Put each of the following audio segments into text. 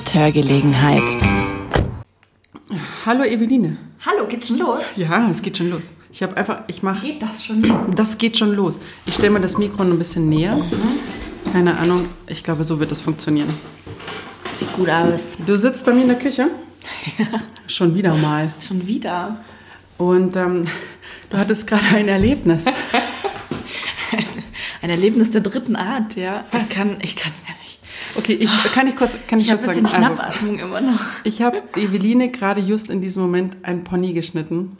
mit Hörgelegenheit. Hallo Eveline. Hallo, geht's schon los? Ja, es geht schon los. Ich habe einfach, ich mache. Geht das schon los? Das geht schon los. Ich stelle mal das Mikro noch ein bisschen näher. Keine Ahnung. Ich glaube, so wird das funktionieren. Sieht gut aus. Du sitzt bei mir in der Küche. Schon wieder mal. Schon wieder. Und ähm, du hattest gerade ein Erlebnis. Ein Erlebnis der dritten Art, ja. Was? Ich kann, ich kann. Okay, ich, kann ich kurz, kann ich, Ich habe ein kurz bisschen sagen? Also, Schnappatmung immer noch. ich habe Eveline gerade just in diesem Moment ein Pony geschnitten.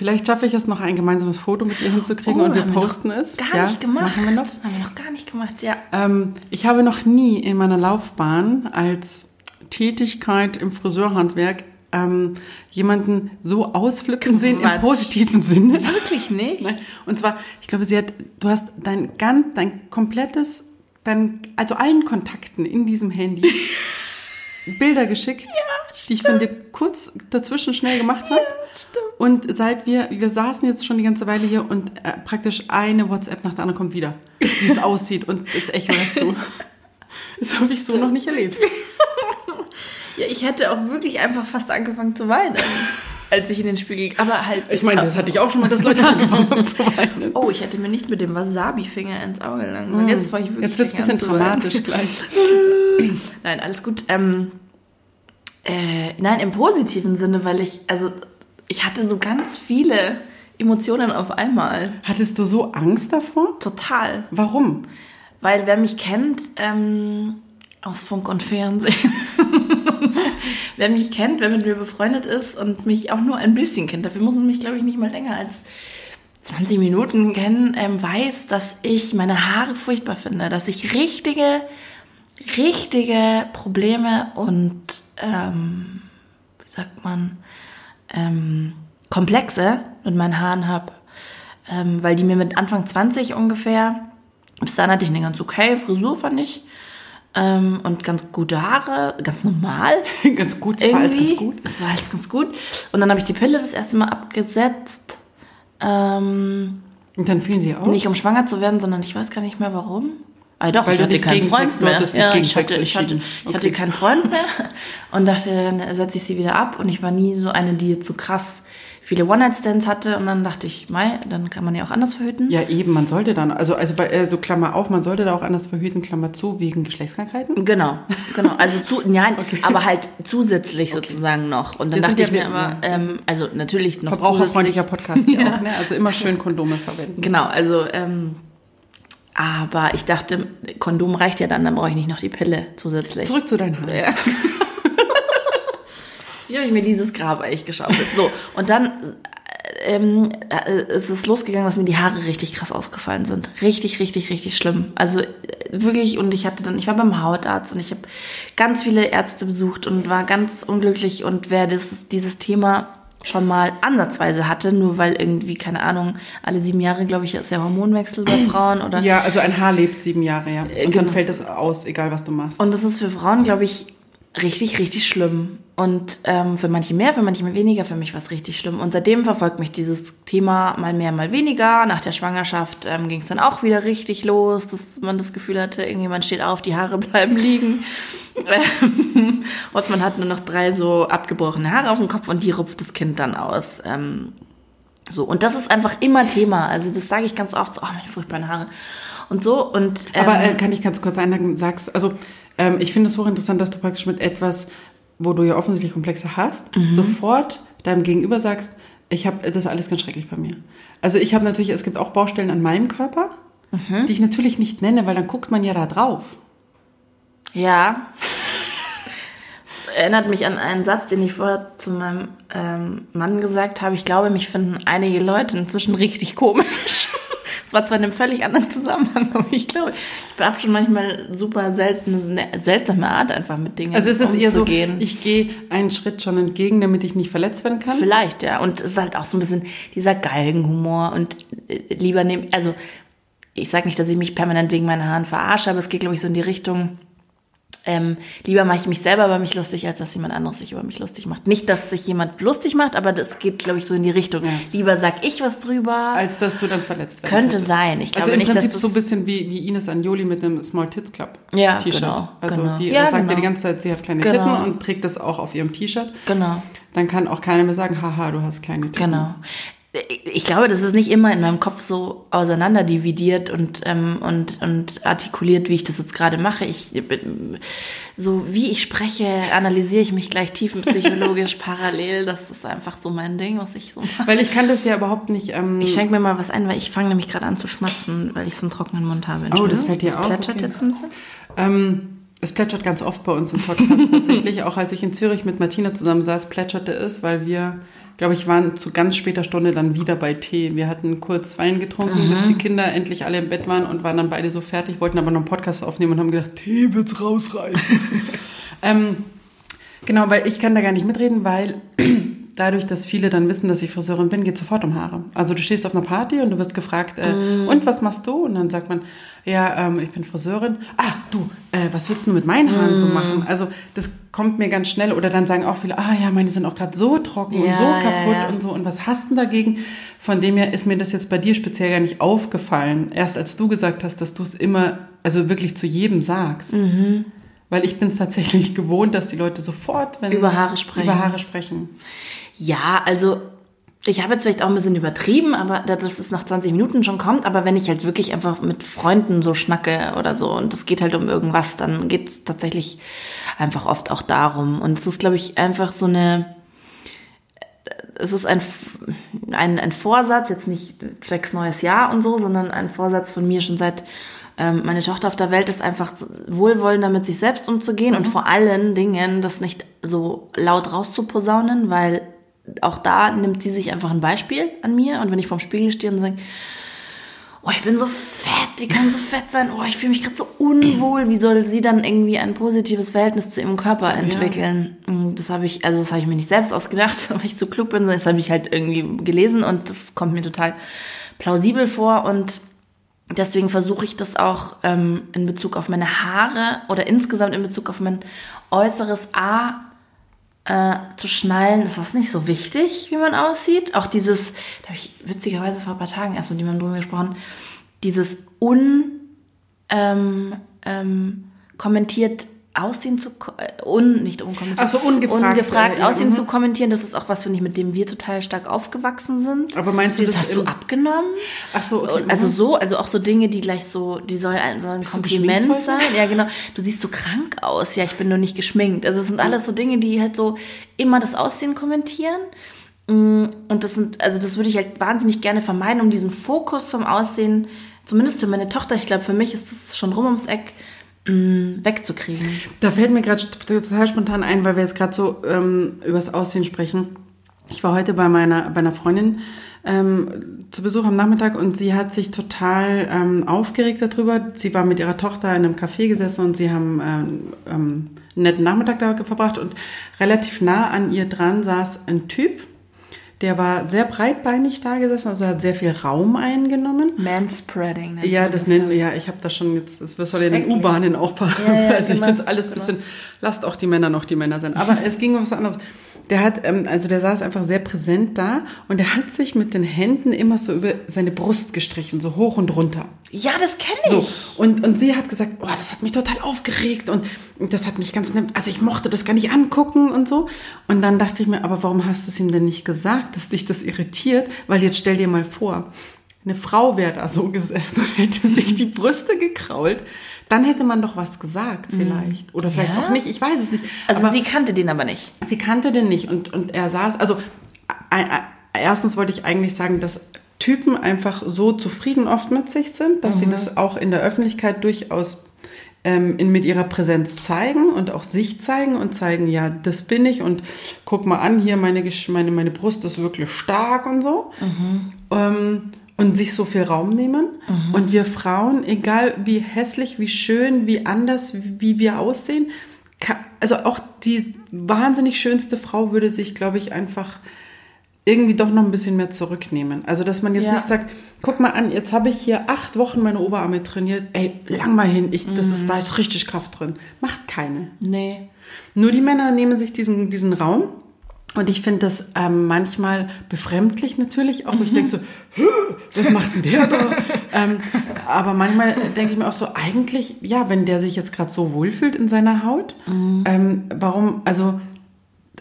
Vielleicht schaffe ich es noch, ein gemeinsames Foto mit ihr hinzukriegen Oh, und wir haben wir posten noch es. Gar ja, nicht gemacht. Machen wir noch. Haben wir noch gar nicht gemacht, ja. Ähm, ich habe noch nie in meiner Laufbahn als Tätigkeit im Friseurhandwerk ähm, jemanden so ausflippen sehen im positiven Sinne. Wirklich nicht? Und zwar, ich glaube, sie hat, du hast dein ganz, dein komplettes, dein, also allen Kontakten in diesem Handy Bilder geschickt, die ich von dir kurz dazwischen schnell gemacht habe. Und seit wir, wir saßen jetzt schon die ganze Weile hier und äh, praktisch eine WhatsApp nach der anderen kommt wieder, wie es aussieht und das Echo dazu. Das habe ich so noch nicht erlebt. Ja, ich hätte auch wirklich einfach fast angefangen zu weinen, als ich in den Spiegel. Aber halt. Ich meine, das hatte ich auch schon mal, dass Leute angefangen haben zu weinen. Oh, ich hätte mir nicht mit dem Wasabi-Finger ins Auge lang. sollen. Jetzt fange ich wirklich Jetzt wird es ein bisschen dramatisch gleich. Nein, alles gut. Ähm, äh, nein, im positiven Sinne, weil ich, also ich hatte so ganz viele Emotionen auf einmal. Hattest du so Angst davor? Total. Warum? Weil wer mich kennt, ähm, aus Funk und Fernsehen, wer mich kennt, wer mit mir befreundet ist und mich auch nur ein bisschen kennt, dafür muss man mich, glaube ich, nicht mal länger als 20 Minuten kennen, ähm, weiß, dass ich meine Haare furchtbar finde, dass ich richtige, richtige Probleme und, ähm, wie sagt man, ähm, Komplexe mit meinen Haaren habe, ähm, weil die mir mit Anfang 20 ungefähr, bis dann hatte ich eine ganz okay Frisur, fand ich, ähm, und ganz gute Haare, ganz normal. ganz gut, das war alles ganz gut. Es war alles ganz gut. Und dann habe ich die Pille das erste Mal abgesetzt. Ähm, Und dann fielen sie aus? nicht um schwanger zu werden, sondern ich weiß gar nicht mehr warum. Ah, doch, Weil ich hatte keinen Freund Sex- mehr. Ja, ich hatte, ich hatte, entschieden. ich hatte Okay. keinen Freund mehr und dachte, dann setze ich sie wieder ab. Und ich war nie so eine, die jetzt so krass viele One-Night-Stands hatte. Und dann dachte ich, mei, dann kann man ja auch anders verhüten. Ja, eben, man sollte dann, also, also bei, äh, so Klammer auf, man sollte da auch anders verhüten, Klammer zu, wegen Geschlechtskrankheiten. Genau, genau. Also zu, nein, aber halt zusätzlich sozusagen noch. Und dann Wir dachte ich ja mir immer, ähm, also natürlich noch Verbraucherfreundlicher Podcast Ja. auch, ne? Also immer schön Kondome verwenden. Genau, also, ähm, aber ich dachte, Kondom reicht ja dann, dann brauche ich nicht noch die Pille zusätzlich. Zurück zu deinen Haaren. Ja. Wie habe ich mir dieses Grab eigentlich geschaufelt? So, und dann ähm, äh, ist es losgegangen, dass mir die Haare richtig krass ausgefallen sind. Richtig, richtig, richtig schlimm. Also äh, wirklich, und ich hatte dann, ich war beim Hautarzt und ich habe ganz viele Ärzte besucht und war ganz unglücklich und wer dieses, dieses Thema schon mal ansatzweise hatte, nur weil irgendwie, keine Ahnung, alle sieben Jahre, glaube ich, ist der Hormonwechsel bei Frauen oder Ja, also ein Haar lebt sieben Jahre, ja. Und dann genau. fällt es aus, egal was du machst. Und das ist für Frauen, glaube ich, richtig, richtig schlimm. Und ähm, für manche mehr, für manche weniger. Für mich war es richtig schlimm. Und seitdem verfolgt mich dieses Thema mal mehr, mal weniger. Nach der Schwangerschaft ähm, ging es dann auch wieder richtig los, dass man das Gefühl hatte, irgendjemand steht auf, die Haare bleiben liegen. Ähm, und man hat nur noch drei so abgebrochene Haare auf dem Kopf und die rupft das Kind dann aus. Ähm, so, und das ist einfach immer Thema. Also das sage ich ganz oft so, oh, meine furchtbaren Haare. Und so, und ähm, Aber äh, kann ich ganz kurz einhaken, sagst, also ähm, ich finde es hochinteressant, dass du praktisch mit etwas, wo du ja offensichtlich Komplexe hast, Mhm. sofort deinem Gegenüber sagst, ich habe das ist alles ganz schrecklich bei mir. Also ich habe natürlich, es gibt auch Baustellen an meinem Körper, Mhm. die ich natürlich nicht nenne, weil dann guckt man ja da drauf. Ja. Das erinnert mich an einen Satz, den ich vorher zu meinem ähm, Mann gesagt habe. Ich glaube, mich finden einige Leute inzwischen richtig komisch. Es war zwar in einem völlig anderen Zusammenhang, aber ich glaube, ich habe schon manchmal super selten, eine seltsame Art, einfach mit Dingen Also es ist eher so, ich gehe einen Schritt schon entgegen, damit ich nicht verletzt werden kann. Vielleicht, ja. Und es ist halt auch so ein bisschen dieser Galgenhumor und äh, lieber nehmen, also ich sage nicht, dass ich mich permanent wegen meinen Haaren verarsche, aber es geht, glaube ich, so in die Richtung, ähm, lieber mache ich mich selber über mich lustig, als dass jemand anderes sich über mich lustig macht. Nicht, dass sich jemand lustig macht, aber das geht, glaube ich, so in die Richtung. Ja. Lieber sag ich was drüber. Als dass du dann verletzt werden Könnte könntest. sein. Ich glaube also im nicht, Prinzip dass so ein bisschen wie, wie Ines Anjoli mit dem Small Tits Club Ja, T-Shirt. genau, Also genau. die Ja, sagt ja genau. die ganze Zeit, sie hat kleine Genau. Titten und trägt das auch auf ihrem T-Shirt. Genau. Dann kann auch keiner mehr sagen, haha, du hast kleine Titten. Genau. Ich glaube, das ist nicht immer in meinem Kopf so auseinanderdividiert und, ähm, und, und artikuliert, wie ich das jetzt gerade mache. Ich bin, so wie ich spreche, analysiere ich mich gleich tiefenpsychologisch parallel. Das ist einfach so mein Ding, was ich so mache. Weil ich kann das ja überhaupt nicht. Ähm, Ich schenke mir mal was ein, weil ich fange nämlich gerade an zu schmatzen, weil ich so einen trockenen Mund habe. Oh, das fällt dir das auf, plätschert okay. jetzt ein bisschen. Ähm, es plätschert ganz oft bei uns im Podcast tatsächlich. Auch als ich in Zürich mit Martina zusammen saß, plätscherte es, weil wir, glaube ich, waren zu ganz später Stunde dann wieder bei Tee. Wir hatten kurz Wein getrunken, Mhm. bis die Kinder endlich alle im Bett waren und waren dann beide so fertig, wollten aber noch einen Podcast aufnehmen und haben gedacht, Tee wird's rausreißen. ähm, genau, weil ich kann da gar nicht mitreden, weil dadurch, dass viele dann wissen, dass ich Friseurin bin, geht sofort um Haare. Also du stehst auf einer Party und du wirst gefragt, äh, Mhm. und was machst du? Und dann sagt man, ja, ähm, ich bin Friseurin. Ah, du, äh, was willst du mit meinen Haaren so machen? Also das kommt mir ganz schnell. Oder dann sagen auch viele, ah ja, meine sind auch gerade so trocken Ja, und so ja, kaputt ja. und so. Und was hast du denn dagegen? Von dem her ist mir das jetzt bei dir speziell gar nicht aufgefallen. Erst als du gesagt hast, dass du es immer, also wirklich zu jedem sagst. Mhm. Weil ich bin es tatsächlich gewohnt, dass die Leute sofort, wenn Über Haare sprechen. über Haare sprechen. Ja, also ich habe jetzt vielleicht auch ein bisschen übertrieben, aber da- dass es nach 20 Minuten schon kommt. Aber wenn ich halt wirklich einfach mit Freunden so schnacke oder so und es geht halt um irgendwas, dann geht es tatsächlich einfach oft auch darum. Und es ist, glaube ich, einfach so eine. Es ist ein, ein, ein Vorsatz, jetzt nicht zwecks neues Jahr und so, sondern ein Vorsatz von mir schon seit ähm, meine Tochter auf der Welt ist einfach so wohlwollender mit sich selbst umzugehen und vor allen Dingen das nicht so laut rauszuposaunen, weil auch da nimmt sie sich einfach ein Beispiel an mir. Und wenn ich vorm Spiegel stehe und sage, oh, ich bin so fett, die kann so fett sein, oh, ich fühle mich gerade so unwohl, wie soll sie dann irgendwie ein positives Verhältnis zu ihrem Körper entwickeln? Und Das habe ich, also das habe ich mir nicht selbst ausgedacht, weil ich so klug bin, sondern das habe ich halt irgendwie gelesen und das kommt mir total plausibel vor. Und deswegen versuche ich das auch ähm, in Bezug auf meine Haare oder insgesamt in Bezug auf mein äußeres A äh, zu schnallen, ist das nicht so wichtig, wie man aussieht. Auch dieses, da habe ich witzigerweise vor ein paar Tagen erst mit jemandem drüber gesprochen, dieses un ähm, ähm, Aussehen zu äh, un nicht unkommentiert Ach so, ungefragt, ungefragt äh, ja, Aussehen mhm. zu kommentieren das ist auch was finde ich mit dem wir total stark aufgewachsen sind Aber meinst so du dieses, das hast du abgenommen Ach so, okay. also mhm. so, also auch so Dinge, die gleich so, die soll ein, soll ein Kompliment sein. Ja, genau. Du siehst so krank aus. Ja, ich bin nur nicht geschminkt. Also es sind alles so Dinge, die halt so immer das Aussehen kommentieren. Mm, Und das sind, also das würde ich halt wahnsinnig gerne vermeiden, um diesen Fokus vom Aussehen, zumindest für meine Tochter, ich glaube, für mich ist das schon rum ums Eck, wegzukriegen. Da fällt mir gerade total spontan ein, weil wir jetzt gerade so ähm, übers Aussehen sprechen. Ich war heute bei meiner, bei einer Freundin ähm, zu Besuch am Nachmittag und sie hat sich total ähm, aufgeregt darüber. Sie war mit ihrer Tochter in einem Café gesessen und sie haben ähm, ähm, einen netten Nachmittag da verbracht und relativ nah an ihr dran saß ein Typ, der war sehr breitbeinig da gesessen, also hat sehr viel Raum eingenommen. Manspreading. nennt Ja, das nennen wir, ja, ich habe das schon jetzt, das soll ja in den. U-Bahnen auch fahren. Ja, ja, also ich genau, finde es alles ein bisschen, lasst auch die Männer noch die Männer sein. Aber es ging um was anderes. Der hat, ähm, also der saß einfach sehr präsent da und der hat sich mit den Händen immer so über seine Brust gestrichen, so hoch und runter. Ja, das kenne So, ich. und, und sie hat gesagt, oh, das hat mich total aufgeregt und das hat mich ganz, also ich mochte das gar nicht angucken und so. Und dann dachte ich mir, aber warum hast du es ihm denn nicht gesagt, dass dich das irritiert? Weil jetzt stell dir mal vor, eine Frau wäre da so gesessen und hätte sich die Brüste gekrault. Dann hätte man doch was gesagt vielleicht. Oder vielleicht Ja? auch nicht, ich weiß es nicht. Also aber sie kannte den aber nicht. Sie kannte den nicht und, und er saß, also erstens wollte ich eigentlich sagen, dass Typen einfach so zufrieden oft mit sich sind, dass sie das auch in der Öffentlichkeit durchaus ähm, in, mit ihrer Präsenz zeigen und auch sich zeigen und zeigen, ja, das bin ich und guck mal an, hier meine, meine, meine Brust ist wirklich stark und so. Ähm, und sich so viel Raum nehmen. Und wir Frauen, egal wie hässlich, wie schön, wie anders, wie wir aussehen, also auch die wahnsinnig schönste Frau würde sich, glaube ich, einfach irgendwie doch noch ein bisschen mehr zurücknehmen. Also, dass man jetzt Ja. nicht sagt, guck mal an, jetzt habe ich hier acht Wochen meine Oberarme trainiert. Ey, lang mal hin, ich, das Mhm. ist, da ist richtig Kraft drin. Macht keine. Nee. Nur die Männer nehmen sich diesen, diesen Raum. Und ich finde das ähm, manchmal befremdlich natürlich, auch wo ich denke so, "Hä, was macht denn der da? ähm, aber manchmal denke ich mir auch so, eigentlich, ja, wenn der sich jetzt gerade so wohlfühlt in seiner Haut, ähm, warum, also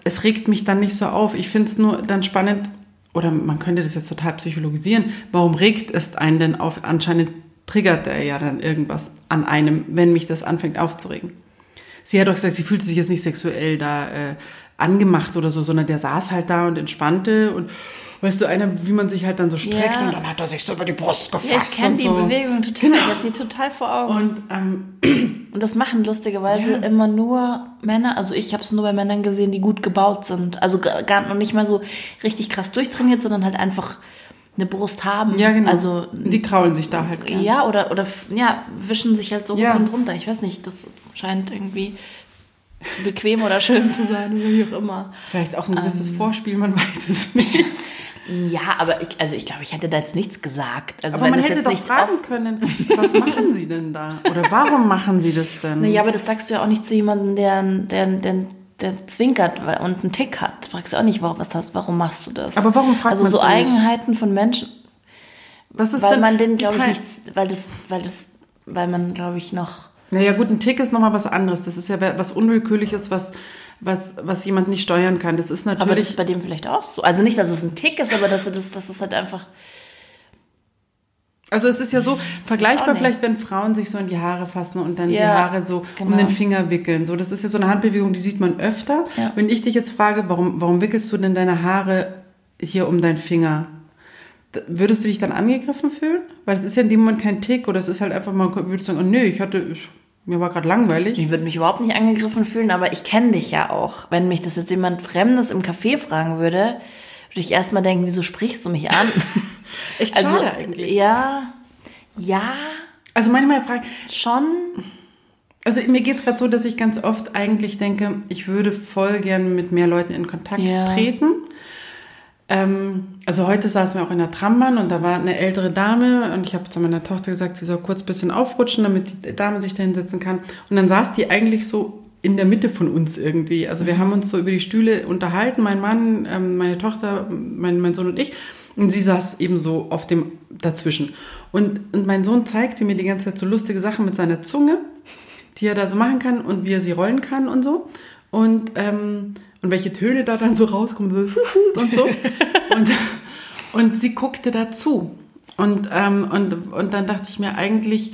es regt mich dann nicht so auf. Ich finde es nur dann spannend, oder man könnte das jetzt total psychologisieren, warum regt es einen denn auf? Anscheinend triggert er ja dann irgendwas an einem, wenn mich das anfängt aufzuregen. Sie hat doch gesagt, sie fühlte sich jetzt nicht sexuell da äh, angemacht oder so, sondern der saß halt da und entspannte und weißt du, einer, wie man sich halt dann so streckt Ja. und dann hat er sich so über die Brust gefasst Ja, ich kenne die so. Bewegung total. Ich habe die total vor Augen. Und ähm, Und das machen lustigerweise Ja. immer nur Männer. Also ich habe es nur bei Männern gesehen, die gut gebaut sind. Also gar noch nicht mal so richtig krass durchtrainiert, sondern halt einfach eine Brust haben. ja, genau. Also die kraulen sich da halt. gern. ja, oder, oder ja, wischen sich halt so hoch Ja. und runter. Ich weiß nicht, das scheint irgendwie bequem oder schön zu sein, oder wie auch immer. Vielleicht auch ein Ähm. gewisses Vorspiel, man weiß es nicht. Ja, aber ich, also ich glaube, ich hätte da jetzt nichts gesagt. Also Aber wenn man das hätte jetzt doch nicht fragen können, was machen sie denn da? Oder warum machen sie das denn? Ja, aber das sagst du ja auch nicht zu jemandem, der, der, der, der zwinkert und einen Tick hat. Fragst du auch nicht, warum, was hast, warum machst du das? Aber warum fragt Also man's so denn nicht? Eigenheiten von Menschen, was ist weil denn, man den, glaube ich, nicht, weil das, weil das, weil man, glaube ich, noch. Naja, gut, ein Tick ist nochmal was anderes. Das ist ja was Unwillkürliches, was, was, was jemand nicht steuern kann. Das ist Aber das natürlich. ist bei dem vielleicht auch so. Also nicht, dass es ein Tick ist, aber dass er das, das ist halt einfach. Also es ist ja so vergleichbar vielleicht, wenn Frauen sich so in die Haare fassen und dann die Ja, Haare so genau. um den Finger wickeln. So, das ist ja so eine Handbewegung, die sieht man öfter. Ja. Wenn ich dich jetzt frage, warum, warum wickelst du denn deine Haare hier um deinen Finger? Würdest du dich dann angegriffen fühlen? Weil es ist ja in dem Moment kein Tick oder es ist halt einfach mal, würdest du sagen, oh, nö, ich hatte, mir war gerade langweilig. Ich würde mich überhaupt nicht angegriffen fühlen, aber ich kenne dich ja auch. Wenn mich das jetzt jemand Fremdes im Café fragen würde, würde ich erstmal denken, wieso sprichst du mich an? Echt also, schade eigentlich. Ja, ja, Also manchmal frage schon. also mir geht's gerade so, dass ich ganz oft eigentlich denke, ich würde voll gern mit mehr Leuten in Kontakt Ja. treten. Ähm, also heute saßen wir auch in der Trambahn und da war eine ältere Dame und ich habe zu meiner Tochter gesagt, sie soll kurz ein bisschen aufrutschen, damit die Dame sich da hinsetzen kann. Und dann saß die eigentlich so in der Mitte von uns irgendwie. Also wir haben uns so über die Stühle unterhalten, mein Mann, ähm, meine Tochter, mein, mein Sohn und ich. Und sie saß eben so auf dem dazwischen. Und, und mein Sohn zeigte mir die ganze Zeit so lustige Sachen mit seiner Zunge, die er da so machen kann und wie er sie rollen kann und so. Und, ähm, und welche Töne da dann so rauskommen und so. und, und sie guckte dazu. Und, ähm, und, und dann dachte ich mir eigentlich,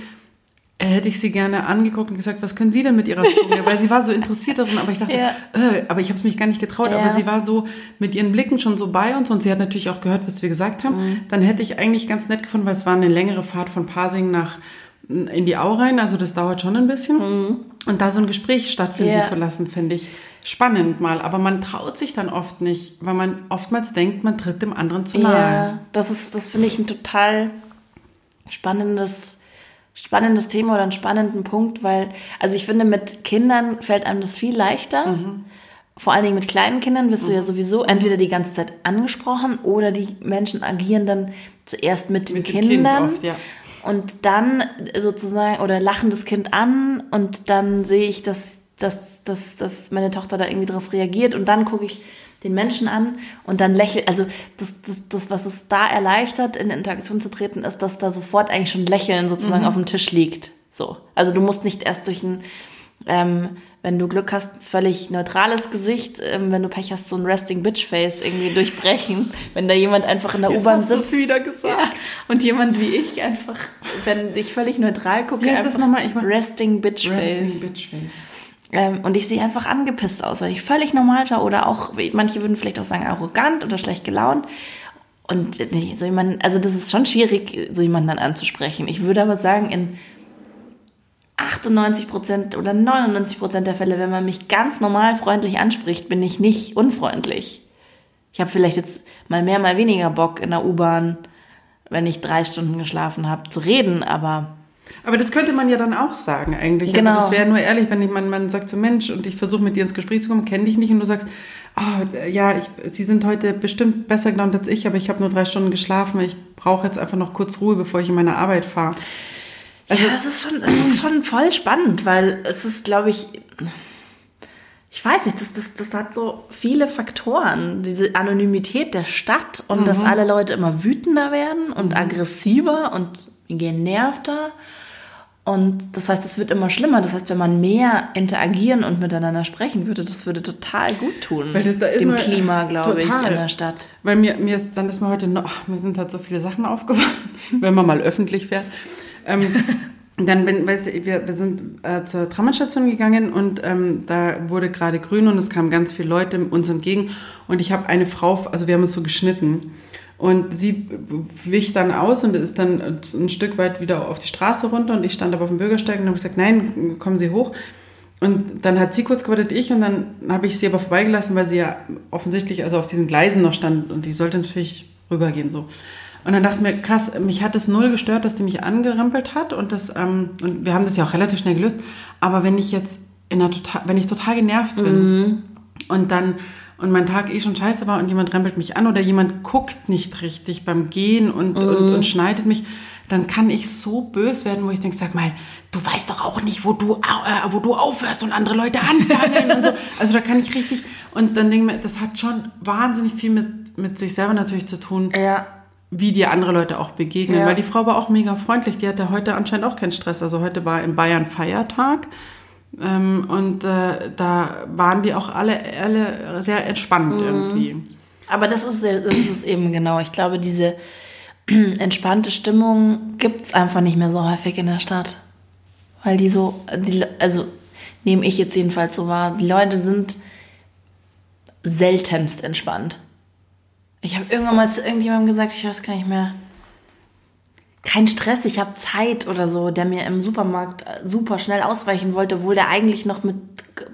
äh, hätte ich sie gerne angeguckt und gesagt, was können Sie denn mit Ihrer Zunge? Weil sie war so interessiert darin, aber ich dachte, Ja. äh, aber ich habe es mich gar nicht getraut. Ja. Aber sie war so mit ihren Blicken schon so bei uns und sie hat natürlich auch gehört, was wir gesagt haben. Mhm. Dann hätte ich eigentlich ganz nett gefunden, weil es war eine längere Fahrt von Pasing nach in die Au rein, also das dauert schon ein bisschen. Und da so ein Gespräch stattfinden Mhm. Ja. zu lassen, finde ich spannend mal. Aber man traut sich dann oft nicht, weil man oftmals denkt, man tritt dem anderen zu nahe. Ja, das ist, das finde ich ein total spannendes, spannendes Thema oder einen spannenden Punkt, weil, also ich finde, mit Kindern fällt einem das viel leichter. Mhm. Vor allen Dingen mit kleinen Kindern wirst du ja sowieso entweder die ganze Zeit angesprochen oder die Menschen agieren dann zuerst mit den Mit dem Kind Kindern. oft, ja. Und dann sozusagen, oder lachen das Kind an und dann sehe ich, dass, dass, dass, dass meine Tochter da irgendwie drauf reagiert und dann gucke ich den Menschen an und dann lächelt. Also das, das, das, was es da erleichtert, in Interaktion zu treten, ist, dass da sofort eigentlich schon Lächeln sozusagen Mhm. auf dem Tisch liegt. So. Also du musst nicht erst durch ein, ähm, wenn du Glück hast, völlig neutrales Gesicht, ähm, wenn du Pech hast, so ein Resting Bitch Face irgendwie durchbrechen. Wenn da jemand einfach in der U-Bahn sitzt. wieder gesagt. Ja, und jemand wie ich einfach, wenn ich völlig neutral gucke, Wie heißt das nochmal? Ich mach- Resting Bitch Resting Face. Bitch Face. Ähm, und ich sehe einfach angepisst aus, weil ich völlig normal schaue oder auch, manche würden vielleicht auch sagen, arrogant oder schlecht gelaunt. Und nee, so jemand, also das ist schon schwierig, so jemanden dann anzusprechen. Ich würde aber sagen, in 98 Prozent oder 99 Prozent der Fälle, wenn man mich ganz normal freundlich anspricht, bin ich nicht unfreundlich. Ich habe vielleicht jetzt mal mehr, mal weniger Bock in der U-Bahn, wenn ich drei Stunden geschlafen habe, zu reden, aber Aber das könnte man ja dann auch sagen eigentlich. Genau. Also das wäre nur ehrlich, wenn jemand man sagt so Mensch und ich versuche mit dir ins Gespräch zu kommen, kenne dich nicht und du sagst, Oh, ja, ich, Sie sind heute bestimmt besser gelaunt als ich, aber ich habe nur drei Stunden geschlafen. Ich brauche jetzt einfach noch kurz Ruhe, bevor ich in meine Arbeit fahre. Also, ja, das ist, schon, das ist schon voll spannend, weil es ist, glaube ich, ich weiß nicht, das, das, das hat so viele Faktoren. Diese Anonymität der Stadt und mhm. dass alle Leute immer wütender werden und mhm. aggressiver und genervter. Und das heißt, es wird immer schlimmer. Das heißt, wenn man mehr interagieren und miteinander sprechen würde, das würde total gut tun. dem Klima, glaube ich, in der Stadt. Weil mir, mir ist, dann ist mir heute noch, ach, mir sind halt so viele Sachen aufgefallen, wenn man mal öffentlich fährt. Ähm, dann bin, weißt du, wir, wir sind äh, zur Tramstation gegangen und ähm, da wurde gerade grün und es kamen ganz viele Leute uns entgegen und ich habe eine Frau, also wir haben uns so geschnitten und sie wich dann aus und ist dann ein Stück weit wieder auf die Straße runter und ich stand aber auf dem Bürgersteig und habe gesagt, nein, kommen Sie hoch. Und dann hat sie kurz gewartet, ich, und dann habe ich sie aber vorbeigelassen, weil sie ja offensichtlich also auf diesen Gleisen noch stand und die sollte natürlich rübergehen so. Und dann dachte ich mir, krass, mich hat es null gestört, dass die mich angerempelt hat und das, ähm, und wir haben das ja auch relativ schnell gelöst. Aber wenn ich jetzt in einer total, wenn ich total genervt bin mhm. und dann und mein Tag eh schon scheiße war und jemand rempelt mich an oder jemand guckt nicht richtig beim Gehen und, mhm. und, und schneidet mich, dann kann ich so bös werden, wo ich denke, sag mal, du weißt doch auch nicht, wo du, äh, wo du aufhörst und andere Leute anfangen und so. Also da kann ich richtig, und dann denke ich mir, das hat schon wahnsinnig viel mit, mit sich selber natürlich zu tun. Ja wie dir andere Leute auch begegnen. Ja. Weil die Frau war auch mega freundlich. Die hatte heute anscheinend auch keinen Stress. Also heute war in Bayern Feiertag. Ähm, und äh, da waren die auch alle, alle sehr entspannt mhm. irgendwie. Aber das ist, das ist eben genau. Ich glaube, diese entspannte Stimmung gibt es einfach nicht mehr so häufig in der Stadt. Weil die so, die, also nehme ich jetzt jedenfalls so wahr, die Leute sind seltenst entspannt. Ich habe irgendwann mal zu irgendjemandem gesagt, ich weiß gar nicht mehr. Kein Stress, ich habe Zeit oder so, der mir im Supermarkt äh, super schnell ausweichen wollte, obwohl der eigentlich noch mit,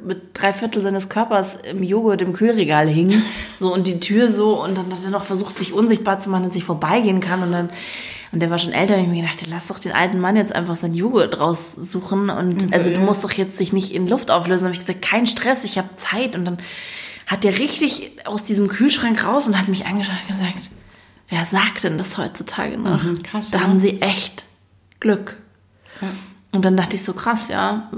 mit drei Viertel seines Körpers im Joghurt im Kühlregal hing. So und die Tür so und dann hat er noch versucht, sich unsichtbar zu machen, dass ich vorbeigehen kann und dann und der war schon älter, und ich mir gedacht, lass doch den alten Mann jetzt einfach sein Joghurt raussuchen und okay. also du musst doch jetzt dich nicht in Luft auflösen. Habe ich gesagt, kein Stress, ich habe Zeit und dann hat der richtig aus diesem Kühlschrank raus und hat mich angeschaut und gesagt, wer sagt denn das heutzutage noch? Mhm, krass, da ja. haben sie echt Glück. Ja. Und dann dachte ich so, krass, ja.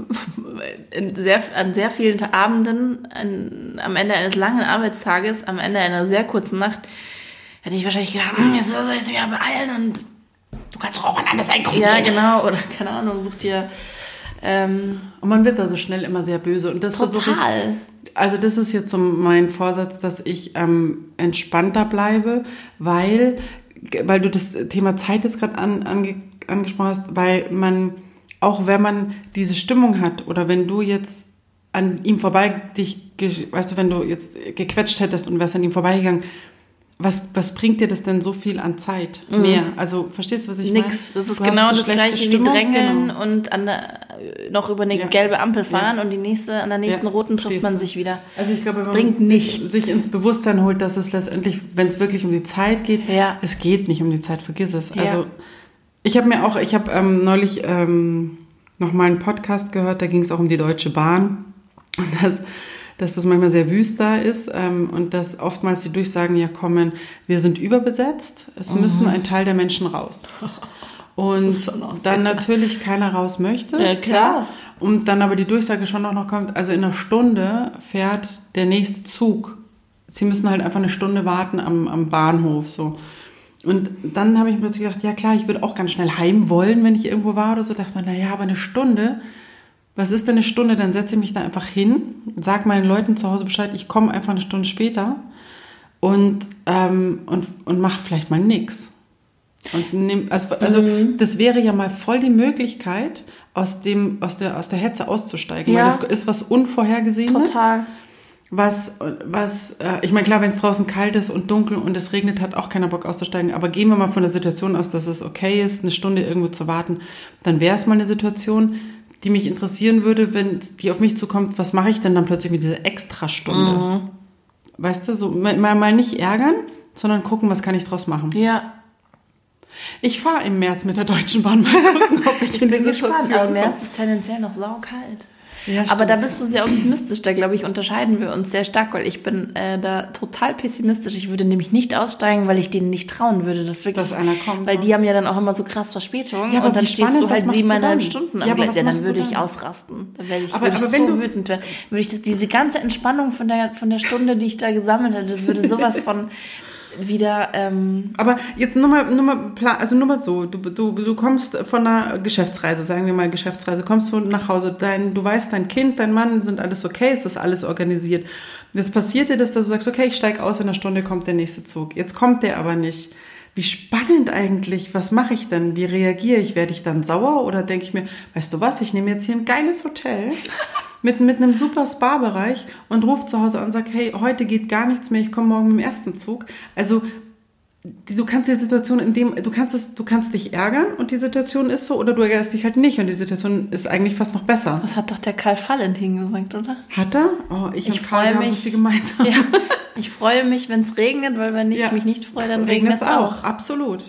Sehr, an sehr vielen Abenden, an, am Ende eines langen Arbeitstages, am Ende einer sehr kurzen Nacht, hätte ich wahrscheinlich gedacht, hm, jetzt soll ich es wieder beeilen und du kannst doch auch mal anders einkaufen. Ja, genau. Oder keine Ahnung, such dir. Ähm, und man wird da so schnell immer sehr böse. Und das versuche ich also das ist jetzt so mein Vorsatz, dass ich ähm, entspannter bleibe, weil, weil du das Thema Zeit jetzt gerade an, ange, angesprochen hast, weil man, auch wenn man diese Stimmung hat oder wenn du jetzt an ihm vorbei dich, weißt du, wenn du jetzt gequetscht hättest und wärst an ihm vorbeigegangen, was, was bringt dir das denn so viel an Zeit mhm. mehr? Also verstehst du, was ich meine? Nix. Das ist du genau das gleiche Stimmung, wie Drängeln genau. und an der, noch über eine ja. gelbe Ampel fahren ja. und die nächste, an der nächsten ja. roten trifft man sich wieder. Also ich glaube, wenn man bringt nichts. sich ins Bewusstsein holt, dass es letztendlich, wenn es wirklich um die Zeit geht, es geht nicht um die Zeit, vergiss es. Also ich habe mir auch, ich habe ähm, neulich ähm, noch mal einen Podcast gehört, da ging es auch um die Deutsche Bahn und das dass das manchmal sehr wüst da ist ähm, und dass oftmals die Durchsagen ja kommen, wir sind überbesetzt, es mhm. müssen ein Teil der Menschen raus. Und dann natürlich keiner raus möchte. Ja, klar. Und dann aber die Durchsage schon auch noch kommt, also in einer Stunde fährt der nächste Zug. Sie müssen halt einfach eine Stunde warten am, am Bahnhof. so. Und dann habe ich mir plötzlich gedacht, ja klar, ich würde auch ganz schnell heim wollen, wenn ich irgendwo war oder so. Da dachte man, naja, aber eine Stunde, was ist denn eine Stunde? Dann setze ich mich da einfach hin, sag meinen Leuten zu Hause Bescheid, ich komme einfach eine Stunde später und, ähm, und, und mache vielleicht mal nichts. Und nehm, also, also mhm. das wäre ja mal voll die Möglichkeit, aus, dem, aus, der, aus der Hetze auszusteigen. Ja. Weil das ist was Unvorhergesehenes. Total. Was, was äh, ich meine, klar, wenn es draußen kalt ist und dunkel und es regnet, hat auch keiner Bock auszusteigen. Aber gehen wir mal von der Situation aus, dass es okay ist, eine Stunde irgendwo zu warten. Dann wäre es mal eine Situation, die mich interessieren würde, wenn die auf mich zukommt, was mache ich denn dann plötzlich mit dieser Extrastunde? Mhm. Weißt du, so mal, mal nicht ärgern, sondern gucken, was kann ich draus machen. Ja. Ich fahre im März mit der Deutschen Bahn mal gucken, ob ich, ich in die Situation gespannt, aber Im März ist tendenziell noch saukalt. Ja, Aber stimmt. da bist du sehr optimistisch. Da, glaube ich, unterscheiden wir uns sehr stark, weil ich bin äh, da total pessimistisch. Ich würde nämlich nicht aussteigen, weil ich denen nicht trauen würde, dass wirklich, Dass einer kommt, Weil ne? die haben ja dann auch immer so krass Verspätung Ja, aber und dann stehst du halt siebeneinhalb dann? Stunden am Ja, aber Gleis. Ja, dann würde ich dann? ausrasten. Da wäre ich, Aber- aber ich wenn so du- wütend werden. Würde ich das, diese ganze Entspannung von der, von der Stunde, die ich da gesammelt hätte, würde sowas von wieder, ähm, Aber jetzt nur mal, nur mal, also nur mal so, du, du, du kommst von einer Geschäftsreise, sagen wir mal Geschäftsreise, kommst du nach Hause, dein, du weißt, dein Kind, dein Mann sind alles okay, ist alles organisiert. Jetzt passiert dir das, dass du sagst, okay, ich steige aus, in einer Stunde kommt der nächste Zug. Jetzt kommt der aber nicht. Wie spannend eigentlich, was mache ich denn? Wie reagiere ich? Werde ich dann sauer oder denke ich mir, weißt du was, ich nehme jetzt hier ein geiles Hotel mit, mit einem super Spa-Bereich und rufe zu Hause an und sage, hey, heute geht gar nichts mehr, ich komme morgen mit dem ersten Zug. Also du kannst die Situation in dem, du kannst es, du kannst dich ärgern und die Situation ist so, oder du ärgerst dich halt nicht und die Situation ist eigentlich fast noch besser. das hat doch der Karl Valentin gesagt, oder? Hat er? Oh, ich, Ich und Karl freue haben so mich. viel gemeinsam. Ja. Ich freue mich, wenn es regnet, weil wenn ich Ja. mich nicht freue, dann regnet es auch. Absolut.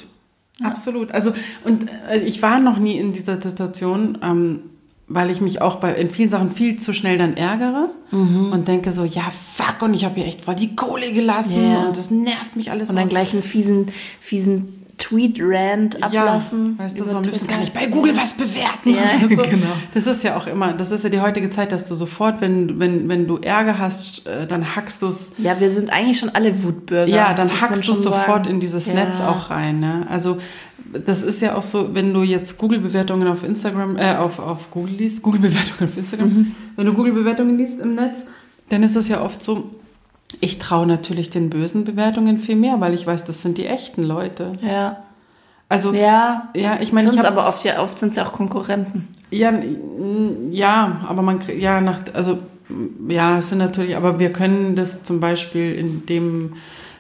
Absolut. Also, und äh, ich war noch nie in dieser Situation, ähm, weil ich mich auch bei, in vielen Sachen viel zu schnell dann ärgere Mhm. und denke so, ja, fuck, und ich habe hier echt voll die Kohle gelassen Ja. und das nervt mich alles. Und dann gleich einen fiesen, fiesen Tweet-Rant ablassen. Ja, weißt du, so, wir müssen gar nicht bei Google was bewerten. Ja, so. genau. Das ist ja auch immer, das ist ja die heutige Zeit, dass du sofort, wenn, wenn, wenn du Ärger hast, äh, dann hackst du es Ja, wir sind eigentlich schon alle Wutbürger. Ja, dann hackst du sofort sagen. in dieses Ja. Netz auch rein. Ne? Also das ist ja auch so, wenn du jetzt Google-Bewertungen auf Instagram, äh, auf, auf Google liest, Google-Bewertungen auf Instagram, Mhm. wenn du Google-Bewertungen liest im Netz, dann ist das ja oft so, ich traue natürlich den bösen Bewertungen viel mehr, weil ich weiß, das sind die echten Leute. Ja. Also Ja. ja, ich meine, ich habe aber oft ja oft sind es ja auch Konkurrenten. ja, ja, aber man, ja, nach, also, ja, es sind natürlich, aber wir können das zum Beispiel in dem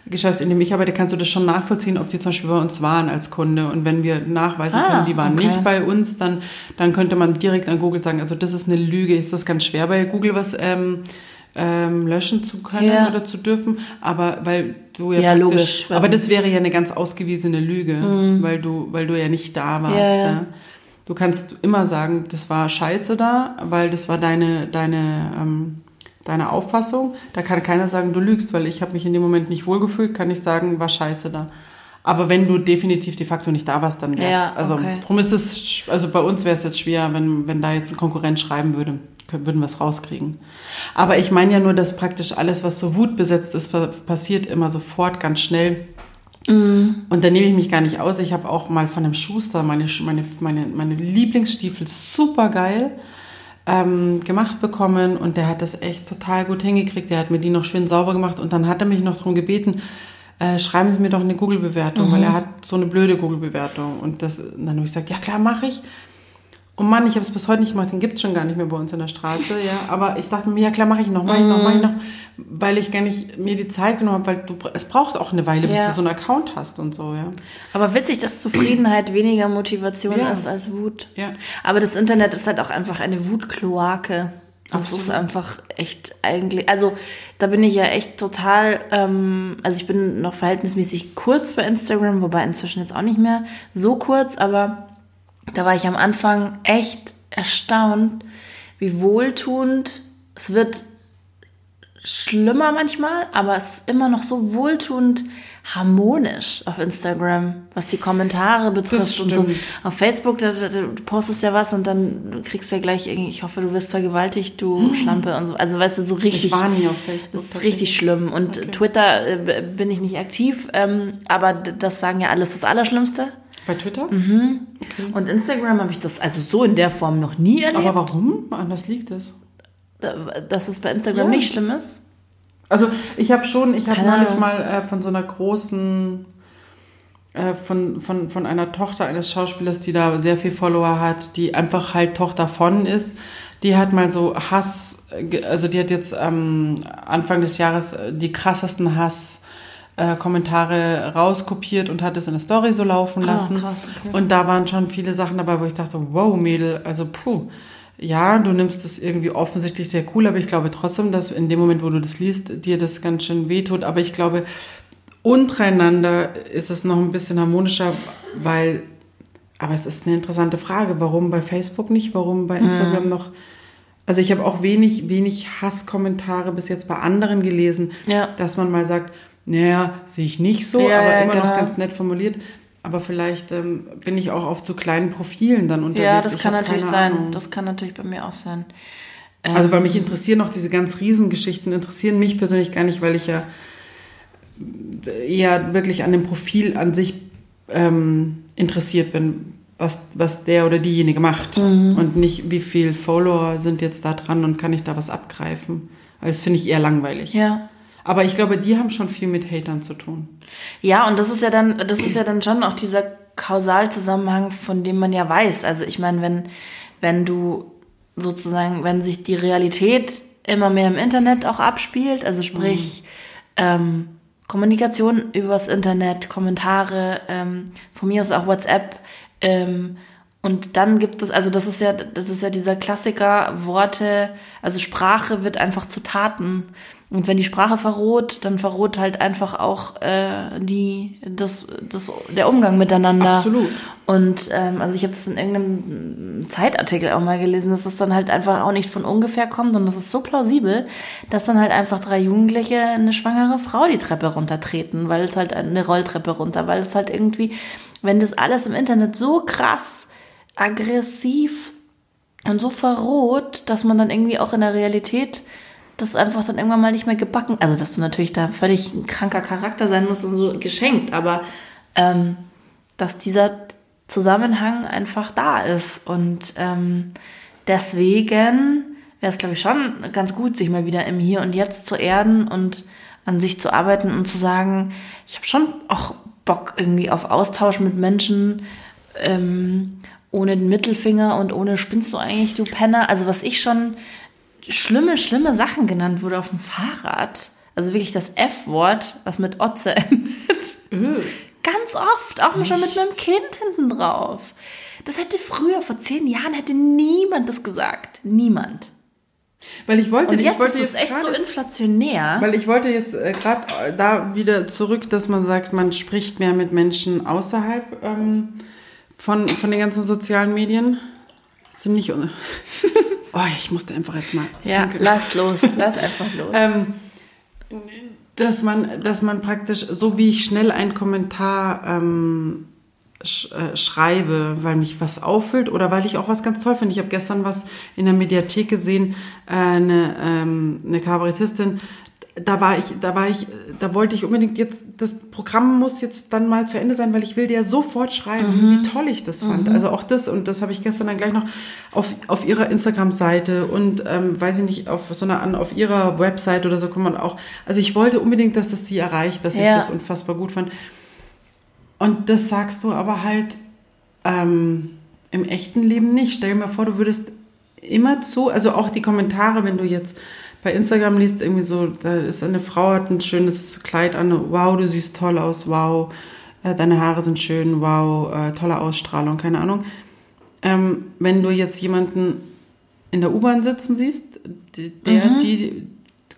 Geschäft, in dem ich arbeite, kannst du das schon nachvollziehen, ob die zum Beispiel bei uns waren als Kunde. Und wenn wir nachweisen Ah, können, die waren okay. nicht bei uns, dann, dann könnte man direkt an Google sagen, also das ist eine Lüge. Ist das ganz schwer bei Google was ähm, ähm, löschen zu können Ja. oder zu dürfen, aber weil du ja, Ja, logisch, aber das wäre ja eine ganz ausgewiesene Lüge, weil du weil du ja nicht da warst. Ja, ja. Ne? Du kannst immer sagen, das war scheiße da, weil das war deine, deine, ähm, deine Auffassung. Da kann keiner sagen, du lügst, weil ich habe mich in dem Moment nicht wohlgefühlt, kann ich sagen, war scheiße da. Aber wenn du definitiv de facto nicht da warst, dann wär's. Ja, also okay. drum ist es, also bei uns wäre es jetzt schwer, wenn, wenn da jetzt ein Konkurrent schreiben würde, würden wir es rauskriegen. Aber ich meine ja nur, dass praktisch alles, was so wutbesetzt ist, passiert immer sofort ganz schnell. Und da nehme ich mich gar nicht aus. Ich habe auch mal von einem Schuster meine, meine, meine, meine Lieblingsstiefel super geil ähm, gemacht bekommen und der hat das echt total gut hingekriegt. Der hat mir die noch schön sauber gemacht und dann hat er mich noch darum gebeten, äh, schreiben Sie mir doch eine Google-Bewertung, weil er hat so eine blöde Google-Bewertung. Und das, und dann habe ich gesagt, ja klar, mache ich. Oh Mann, ich habe es bis heute nicht gemacht, den gibt's schon gar nicht mehr bei uns in der Straße, ja. Aber ich dachte mir, ja klar, mache ich noch, mache ich noch, mache ich noch, weil ich gar nicht mir die Zeit genommen habe, weil du, es braucht auch eine Weile, bis Ja. du so einen Account hast und so, ja. Aber witzig, dass Zufriedenheit weniger Motivation Ja. ist als Wut. Ja. Aber das Internet ist halt auch einfach eine Wutkloake. Das Absolut. ist einfach echt eigentlich, also da bin ich ja echt total, ähm, also ich bin noch verhältnismäßig kurz bei Instagram, wobei inzwischen jetzt auch nicht mehr so kurz, aber da war ich am Anfang echt erstaunt, wie wohltuend es wird schlimmer manchmal, aber es ist immer noch so wohltuend harmonisch auf Instagram, was die Kommentare betrifft und so. Auf Facebook, da, da, du postest ja was und dann kriegst du ja gleich irgendwie, ich hoffe, du wirst vergewaltigt, du Schlampe und so. Also weißt du, so richtig. Ich war nie auf Facebook. Das ist richtig schlimm. Und Okay. Twitter äh, bin ich nicht aktiv, ähm, aber das sagen ja alles das Allerschlimmste. Bei Twitter? Mhm. Und Instagram habe ich das also so in der Form noch nie erlebt, Aber warum? An was liegt es? dass es bei Instagram Ja. nicht schlimm ist. Also ich habe schon, ich habe neulich mal äh, von so einer großen, äh, von, von, von einer Tochter eines Schauspielers, die da sehr viel Follower hat, die einfach halt Tochter von ist, die hat mal so Hass, äh, also die hat jetzt ähm, Anfang des Jahres äh, die krassesten Hass. Äh, Kommentare rauskopiert und hat es in der Story so laufen Ah, lassen. krass, okay. Und da waren schon viele Sachen dabei, wo ich dachte, wow, Mädel, also puh. Ja, du nimmst das irgendwie offensichtlich sehr cool, aber ich glaube trotzdem, dass in dem Moment, wo du das liest, dir das ganz schön wehtut. Aber ich glaube, untereinander ist es noch ein bisschen harmonischer, weil, aber es ist eine interessante Frage, warum bei Facebook nicht, warum bei Instagram noch. Also ich habe auch wenig, wenig Hasskommentare bis jetzt bei anderen gelesen, Ja. dass man mal sagt, naja, sehe ich nicht so, Ja, aber immer noch genau. ganz nett formuliert. Aber vielleicht ähm, bin ich auch auf zu kleinen Profilen dann unterwegs. Ja, das Ich kann natürlich sein. Ahnung. Das kann natürlich bei mir auch sein. Also weil mich interessieren auch diese ganz Riesengeschichten, interessieren mich persönlich gar nicht, weil ich ja eher wirklich an dem Profil an sich ähm, interessiert bin, was, was der oder diejenige macht. Mhm. Und nicht, wie viel Follower sind jetzt da dran und kann ich da was abgreifen. Weil das finde ich eher langweilig. Ja. Aber ich glaube, die haben schon viel mit Hatern zu tun. Ja, und das ist ja dann, das ist ja dann schon auch dieser Kausalzusammenhang, von dem man ja weiß. Also ich meine, wenn, wenn du sozusagen, wenn sich die Realität immer mehr im Internet auch abspielt, also sprich ähm, Kommunikation übers Internet, Kommentare, ähm, von mir aus auch WhatsApp, ähm, und dann gibt es, also das ist ja, das ist ja dieser Klassiker, Worte, also Sprache wird einfach zu Taten. Und wenn die Sprache verroht, dann verroht halt einfach auch äh, die, das, das, der Umgang miteinander. Absolut. Und ähm, also ich habe es in irgendeinem Zeitartikel auch mal gelesen, dass das dann halt einfach auch nicht von ungefähr kommt und das ist so plausibel, dass dann halt einfach drei Jugendliche eine schwangere Frau die Treppe runtertreten, weil es halt eine Rolltreppe runter, weil es halt irgendwie, wenn das alles im Internet so krass aggressiv und so verroht, dass man dann irgendwie auch in der Realität das einfach dann irgendwann mal nicht mehr gebacken. Also, dass du natürlich da völlig ein kranker Charakter sein musst und so geschenkt, aber ähm, dass dieser Zusammenhang einfach da ist. Und ähm, deswegen wäre es, glaube ich, schon ganz gut, sich mal wieder im Hier und Jetzt zu erden und an sich zu arbeiten und zu sagen, ich habe schon auch Bock irgendwie auf Austausch mit Menschen, ähm, ohne den Mittelfinger und ohne spinnst du eigentlich, du Penner. Also was ich schon schlimme, schlimme Sachen genannt wurde auf dem Fahrrad. Also wirklich das F-Wort, was mit Otze endet. Ganz oft, auch schon mit meinem Kind hinten drauf. Das hätte früher, vor zehn Jahren, hätte niemand das gesagt. Niemand. Weil ich wollte, Und ich jetzt wollte ist es echt so gerade- inflationär. Weil ich wollte jetzt äh, gerade da wieder zurück, dass man sagt, man spricht mehr mit Menschen außerhalb ähm, von, von den ganzen sozialen Medien. Ziemlich. un- Oh, ich musste einfach jetzt mal. Ja, pinkeln. lass los, lass einfach los. Ähm, dass man, dass man praktisch, so wie ich schnell einen Kommentar ähm, sch, äh, schreibe, weil mich was auffüllt oder weil ich auch was ganz toll finde. Ich habe gestern was in der Mediathek gesehen, äh, eine, ähm, eine Kabarettistin. Da war ich, da war ich, da wollte ich unbedingt jetzt, das Programm muss jetzt dann mal zu Ende sein, weil ich will dir sofort schreiben, wie toll ich das fand. Also auch das, und das habe ich gestern dann gleich noch auf, auf ihrer Instagram-Seite und ähm, weiß ich nicht, auf so einer an, auf ihrer Website oder so kann man auch. Also ich wollte unbedingt, dass das sie erreicht, dass ich Ja. das unfassbar gut fand. Und das sagst du aber halt ähm, im echten Leben nicht. Stell dir mal vor, du würdest immer zu, also auch die Kommentare, wenn du jetzt bei Instagram liest, irgendwie so, da ist eine Frau, hat ein schönes Kleid an, wow, du siehst toll aus, wow, äh, deine Haare sind schön, wow, äh, tolle Ausstrahlung, keine Ahnung. Ähm, wenn du jetzt jemanden in der U-Bahn sitzen siehst, der, Mhm. die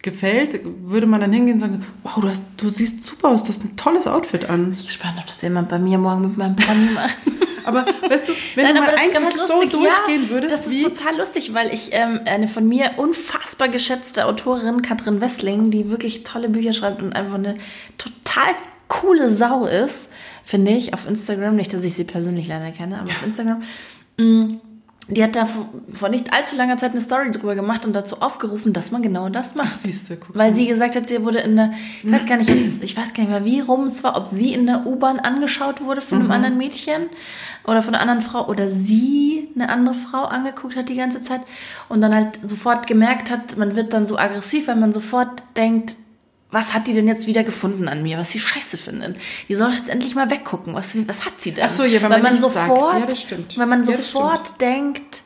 gefällt, würde man dann hingehen und sagen, wow, du, hast, du siehst super aus, du hast ein tolles Outfit an. Ich bin gespannt, ob das jemand bei mir morgen mit meinem Pony macht. Aber weißt du, wenn Nein, du mal einen Tag so durchgehen ja, würdest, das ist total lustig, weil ich ähm, eine von mir unfassbar geschätzte Autorin, Katrin Wessling, die wirklich tolle Bücher schreibt und einfach eine total coole Sau ist, finde ich, auf Instagram. Nicht, dass ich sie persönlich leider kenne, aber auf Instagram. Mm, Die hat da vor, nicht allzu langer Zeit eine Story drüber gemacht und dazu aufgerufen, dass man genau das macht. siehst du, guck Weil sie gesagt hat, sie wurde in der, ich weiß gar nicht, ich weiß gar nicht mehr, wie rum es war, ob sie in der U-Bahn angeschaut wurde von einem anderen Mädchen oder von einer anderen Frau oder sie eine andere Frau angeguckt hat die ganze Zeit und dann halt sofort gemerkt hat, man wird dann so aggressiv, weil man sofort denkt, was hat die denn jetzt wieder gefunden an mir, was sie scheiße findet? Die soll jetzt endlich mal weggucken. Was, was hat sie denn? Ach so, ja, wenn weil man man nichts sagt. sofort, Ja, wenn man Ja, sofort denkt,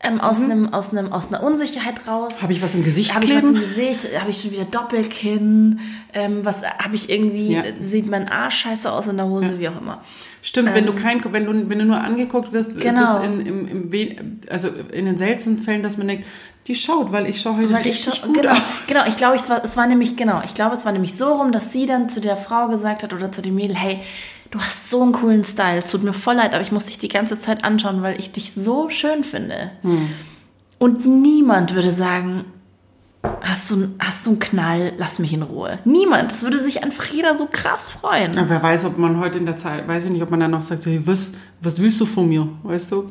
ähm, aus, einem, aus, einem, aus einer Unsicherheit raus. Habe ich was im Gesicht Habe ich was im? Gesicht? Habe ich schon wieder Doppelkinn? Ähm, was habe ich irgendwie? Ja. Sieht mein Arsch scheiße aus in der Hose, wie auch immer. Stimmt, wenn du kein, wenn du, wenn du nur angeguckt wirst, Genau. ist es in, im, im, also in den seltensten Fällen, dass man denkt, die schaut, weil ich schaue heute Weil ich richtig so, gut genau, aus. genau, ich glaube, es war, es war nämlich, genau, ich glaube, es war nämlich so rum, dass sie dann zu der Frau gesagt hat oder zu dem Mädel, hey, du hast so einen coolen Style, es tut mir voll leid, aber ich muss dich die ganze Zeit anschauen, weil ich dich so schön finde. Und niemand würde sagen, hast du, hast du einen Knall, lass mich in Ruhe. Niemand. Das würde sich einfach jeder so krass freuen. Ja, wer weiß, ob man heute in der Zeit, weiß ich nicht, ob man dann noch sagt, hey, was, was willst du von mir? Weißt du,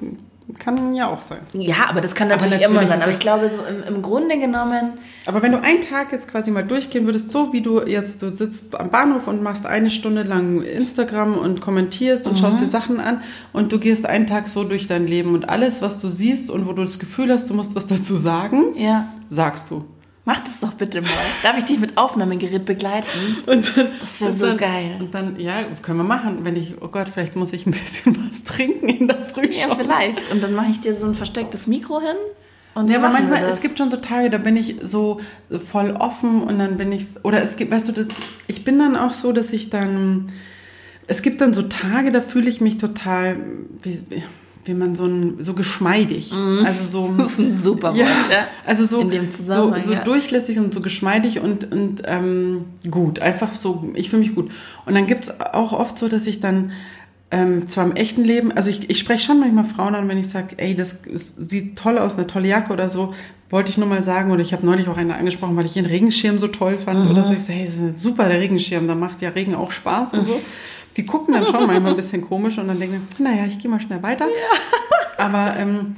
kann ja auch sein. Ja, aber das kann natürlich, natürlich immer sein. Aber ich glaube, so im, im Grunde genommen, Aber wenn du einen Tag jetzt quasi mal durchgehen würdest, so wie du jetzt, du sitzt am Bahnhof und machst eine Stunde lang Instagram und kommentierst und schaust dir Sachen an und du gehst einen Tag so durch dein Leben und alles, was du siehst und wo du das Gefühl hast, du musst was dazu sagen, ja, sagst du. Mach das doch bitte mal. Darf ich dich mit Aufnahmegerät begleiten? Und dann, Das wär und so dann, geil. Und dann, ja, können wir machen. Wenn ich, oh Gott, vielleicht muss ich ein bisschen was trinken in der Früh Ja, vielleicht. Und dann mache ich dir so ein verstecktes Mikro hin. Und Ja, aber manchmal, es gibt schon so Tage, da bin ich so voll offen und dann bin ich, oder es gibt, weißt du, das, ich bin dann auch so, dass ich dann, es gibt dann so Tage, da fühle ich mich total, wie, wie man so ein, so geschmeidig. Also so. Mhm. Das ist ein super Wort, ja. Also so, In dem so, so ja. durchlässig und so geschmeidig und, und ähm, gut. Einfach so, ich fühle mich gut. Und dann gibt's auch oft so, dass ich dann ähm, zwar im echten Leben, also ich, ich spreche schon manchmal Frauen an, wenn ich sage, ey, das sieht toll aus, eine tolle Jacke oder so, wollte ich nur mal sagen. Oder ich habe neulich auch eine angesprochen, weil ich ihren Regenschirm so toll fand oder so. Ich so, hey, das ist super, der Regenschirm, da macht ja Regen auch Spaß und so. Die gucken dann schon manchmal ein bisschen komisch und dann denken, naja, ich gehe mal schnell weiter. Aber, ähm,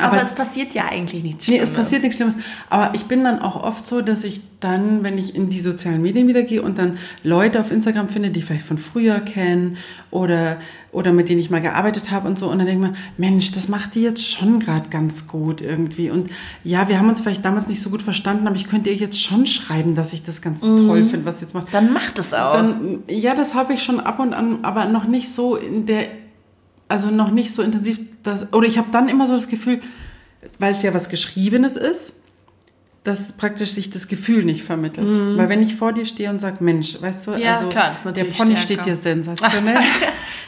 aber, es passiert ja eigentlich nichts Nee, Schlimmes. es passiert nichts Schlimmes. Aber ich bin dann auch oft so, dass ich dann, wenn ich in die sozialen Medien wieder gehe und dann Leute auf Instagram finde, die ich vielleicht von früher kenne oder, oder mit denen ich mal gearbeitet habe und so. Und dann denke ich mir, Mensch, das macht die jetzt schon gerade ganz gut irgendwie. Und ja, wir haben uns vielleicht damals nicht so gut verstanden, aber ich könnte ihr jetzt schon schreiben, dass ich das ganz toll finde, was sie jetzt macht. Dann macht es auch. Dann, ja, das habe ich schon ab und an, aber noch nicht so in der, also noch nicht so intensiv, dass, oder ich habe dann immer so das Gefühl, weil es ja was Geschriebenes ist, dass praktisch sich das Gefühl nicht vermittelt. Weil wenn ich vor dir stehe und sage, Mensch, weißt du, Mhm. Ja, also klar, der Pony stärker. steht dir sensationell.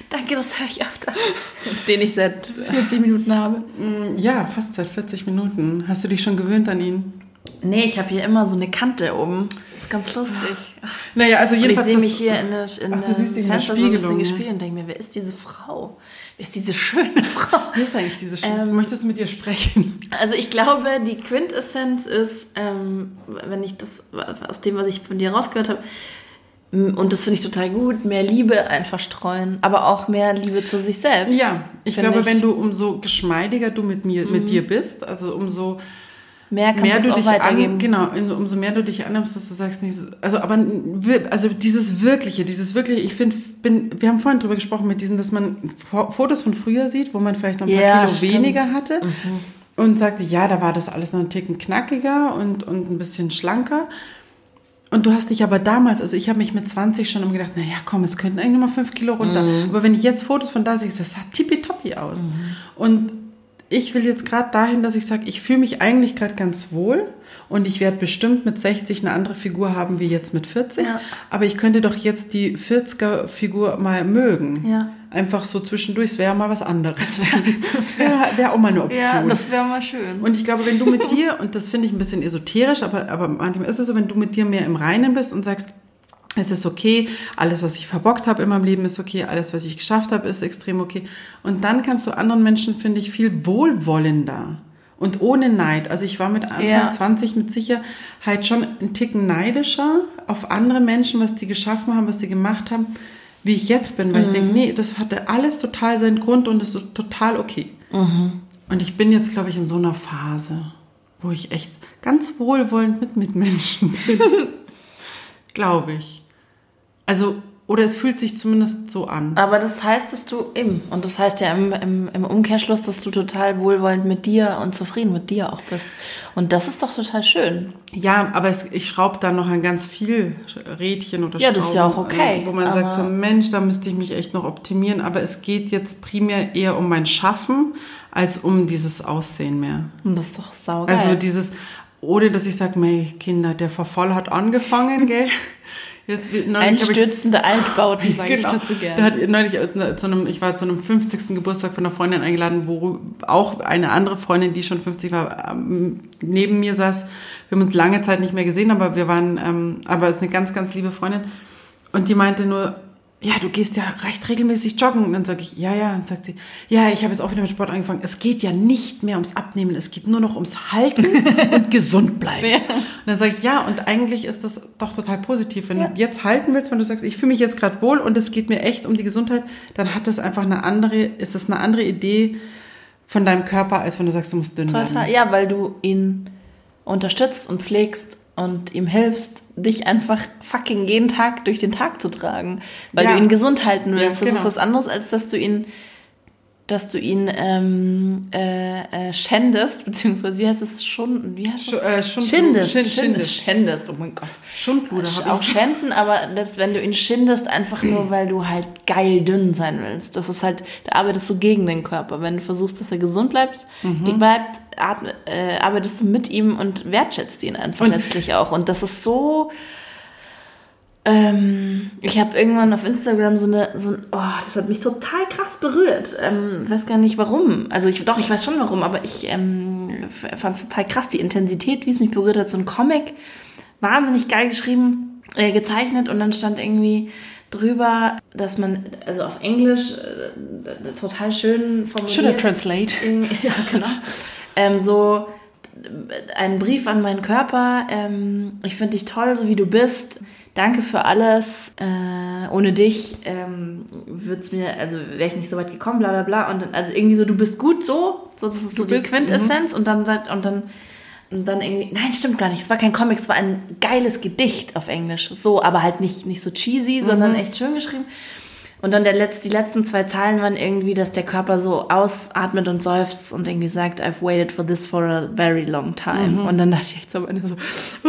Danke, das höre ich öfter. Den ich seit 40 Minuten habe. ja, fast seit 40 Minuten. Hast du dich schon gewöhnt an ihn? Nee, ich habe hier immer so eine Kante oben. Das ist ganz lustig. Naja, also Und ich jedenfalls. sehe mich hier in der, in Ach, du siehst dich in der Fenster so ein bisschen gespielt und denke mir, wer ist diese Frau? Wer ist diese schöne Frau? Wie ist eigentlich diese Schiff? Ähm, Möchtest du mit ihr sprechen? Also ich glaube, die Quintessenz ist, ähm, wenn ich das aus dem, was ich von dir rausgehört habe, und das finde ich total gut, mehr Liebe einfach streuen, aber auch mehr Liebe zu sich selbst. Ja, ich glaube, ich. Mhm. wenn du umso geschmeidiger du mit mir, mit dir bist, also umso mehr kannst mehr du dich weitergeben. an, genau, umso mehr du dich annimmst, dass du sagst, nicht, also aber also dieses wirkliche, dieses wirkliche, ich finde, bin, wir haben vorhin drüber gesprochen mit diesen, dass man Fo- Fotos von früher sieht, wo man vielleicht noch ein paar Ja, Kilo stimmt. weniger hatte und sagte, ja, da war das alles noch ein Ticken knackiger und und ein bisschen schlanker. Und du hast dich aber damals, also ich habe mich mit 20 schon immer gedacht, naja, komm, es könnten eigentlich nur mal 5 Kilo runter. Mhm. Aber wenn ich jetzt Fotos von da sehe, das sah tippitoppi aus. Und ich will jetzt gerade dahin, dass ich sage, ich fühle mich eigentlich gerade ganz wohl und ich werde bestimmt mit 60 eine andere Figur haben wie jetzt mit 40. Ja. Aber ich könnte doch jetzt die 40er Figur mal mögen. Ja. Einfach so zwischendurch, es wäre mal was anderes. Das wäre wär auch mal eine Option. Ja, das wäre mal schön. Und ich glaube, wenn du mit dir, und das finde ich ein bisschen esoterisch, aber, aber manchmal ist es so, wenn du mit dir mehr im Reinen bist und sagst, es ist okay, alles, was ich verbockt habe in meinem Leben, ist okay, alles, was ich geschafft habe, ist extrem okay. Und dann kannst du anderen Menschen, finde ich, viel wohlwollender und ohne Neid. Also ich war mit Anfang Ja. 20 mit Sicherheit schon ein Ticken neidischer auf andere Menschen, was die geschaffen haben, was die gemacht haben, wie ich jetzt bin, weil ich denke, nee, das hatte alles total seinen Grund und es ist total okay. Und ich bin jetzt, glaube ich, in so einer Phase, wo ich echt ganz wohlwollend mit Mitmenschen bin. glaube ich. Also, oder es fühlt sich zumindest so an. Aber das heißt, dass du eben, und das heißt ja im, im, im Umkehrschluss, dass du total wohlwollend mit dir und zufrieden mit dir auch bist. Und das ist doch total schön. Ja, aber es, ich schraube da noch an ganz viel Rädchen oder Ja, das ist ja auch Schrauben, okay, äh, Wo man sagt, so, Mensch, da müsste ich mich echt noch optimieren. Aber es geht jetzt primär eher um mein Schaffen als um dieses Aussehen mehr. Und das ist doch saugeil. Also dieses, ohne dass ich sage, Kinder, der Verfall hat angefangen, gell? Jetzt, hab ich- Einstürzende Altbauten, sage Genau. ich dazu Da gerne. hat neulich zu einem, ich war zu einem 50. Geburtstag von einer Freundin eingeladen, wo auch eine andere Freundin, die schon 50 war, neben mir saß. Wir haben uns lange Zeit nicht mehr gesehen, aber wir waren, ähm, aber es ist eine ganz, ganz liebe Freundin. Und die meinte nur, ja, du gehst ja recht regelmäßig joggen. Und dann sage ich, ja, ja. Und sagt sie, ja, ich habe jetzt auch wieder mit Sport angefangen. Es geht ja nicht mehr ums Abnehmen, es geht nur noch ums Halten und gesund bleiben. Ja. Und dann sage ich, ja, und eigentlich ist das doch total positiv. Wenn ja. du jetzt halten willst, wenn du sagst, ich fühle mich jetzt gerade wohl und es geht mir echt um die Gesundheit, dann hat das einfach eine andere, ist das eine andere Idee von deinem Körper, als wenn du sagst, du musst dünn Total, werden. ja, weil du ihn unterstützt und pflegst und ihm hilfst, dich einfach fucking jeden Tag durch den Tag zu tragen, weil ja. du ihn gesund halten willst. Ja, genau. Das ist was anderes, als dass du ihn dass du ihn ähm, äh, äh, schändest, beziehungsweise wie heißt es schon? Wie heißt es? Äh, Schund, schindest, Schind, schindest, schändest, oh mein Gott. Schundluder ich. Auch schänden, aber das, wenn du ihn schindest, einfach nur, weil du halt geil dünn sein willst. Das ist halt, da arbeitest du gegen den Körper. Wenn du versuchst, dass er gesund bleibt, mhm. bleibt, atme, äh, arbeitest du mit ihm und wertschätzt ihn einfach und letztlich auch. Und das ist so ähm, ich habe irgendwann auf Instagram so eine, so ein, oh, das hat mich total krass berührt. Ähm, weiß gar nicht warum. Also ich, doch, ich weiß schon warum, aber ich ähm, fand es total krass, die Intensität, wie es mich berührt hat. So ein Comic, wahnsinnig geil geschrieben, äh, gezeichnet und dann stand irgendwie drüber, dass man, also auf Englisch, äh, total schön formuliert. Should I translate? Ja, genau. ähm, so, ein Brief an meinen Körper. Ähm, ich finde dich toll, so wie du bist danke für alles. Äh, ohne dich ähm, wird's mir, also wäre ich nicht so weit gekommen, bla bla bla. Und dann, also irgendwie so, du bist gut so, so das ist so du die bist, Quintessenz. Mhm. Und dann und dann und dann irgendwie, nein, stimmt gar nicht. Es war kein Comic, es war ein geiles Gedicht auf Englisch. So, aber halt nicht, nicht so cheesy, sondern mhm. echt schön geschrieben. Und dann der letzte, die letzten zwei Zeilen waren irgendwie, dass der Körper so ausatmet und seufzt und irgendwie sagt, I've waited for this for a very long time. Mhm. Und dann dachte ich echt so am Ende so.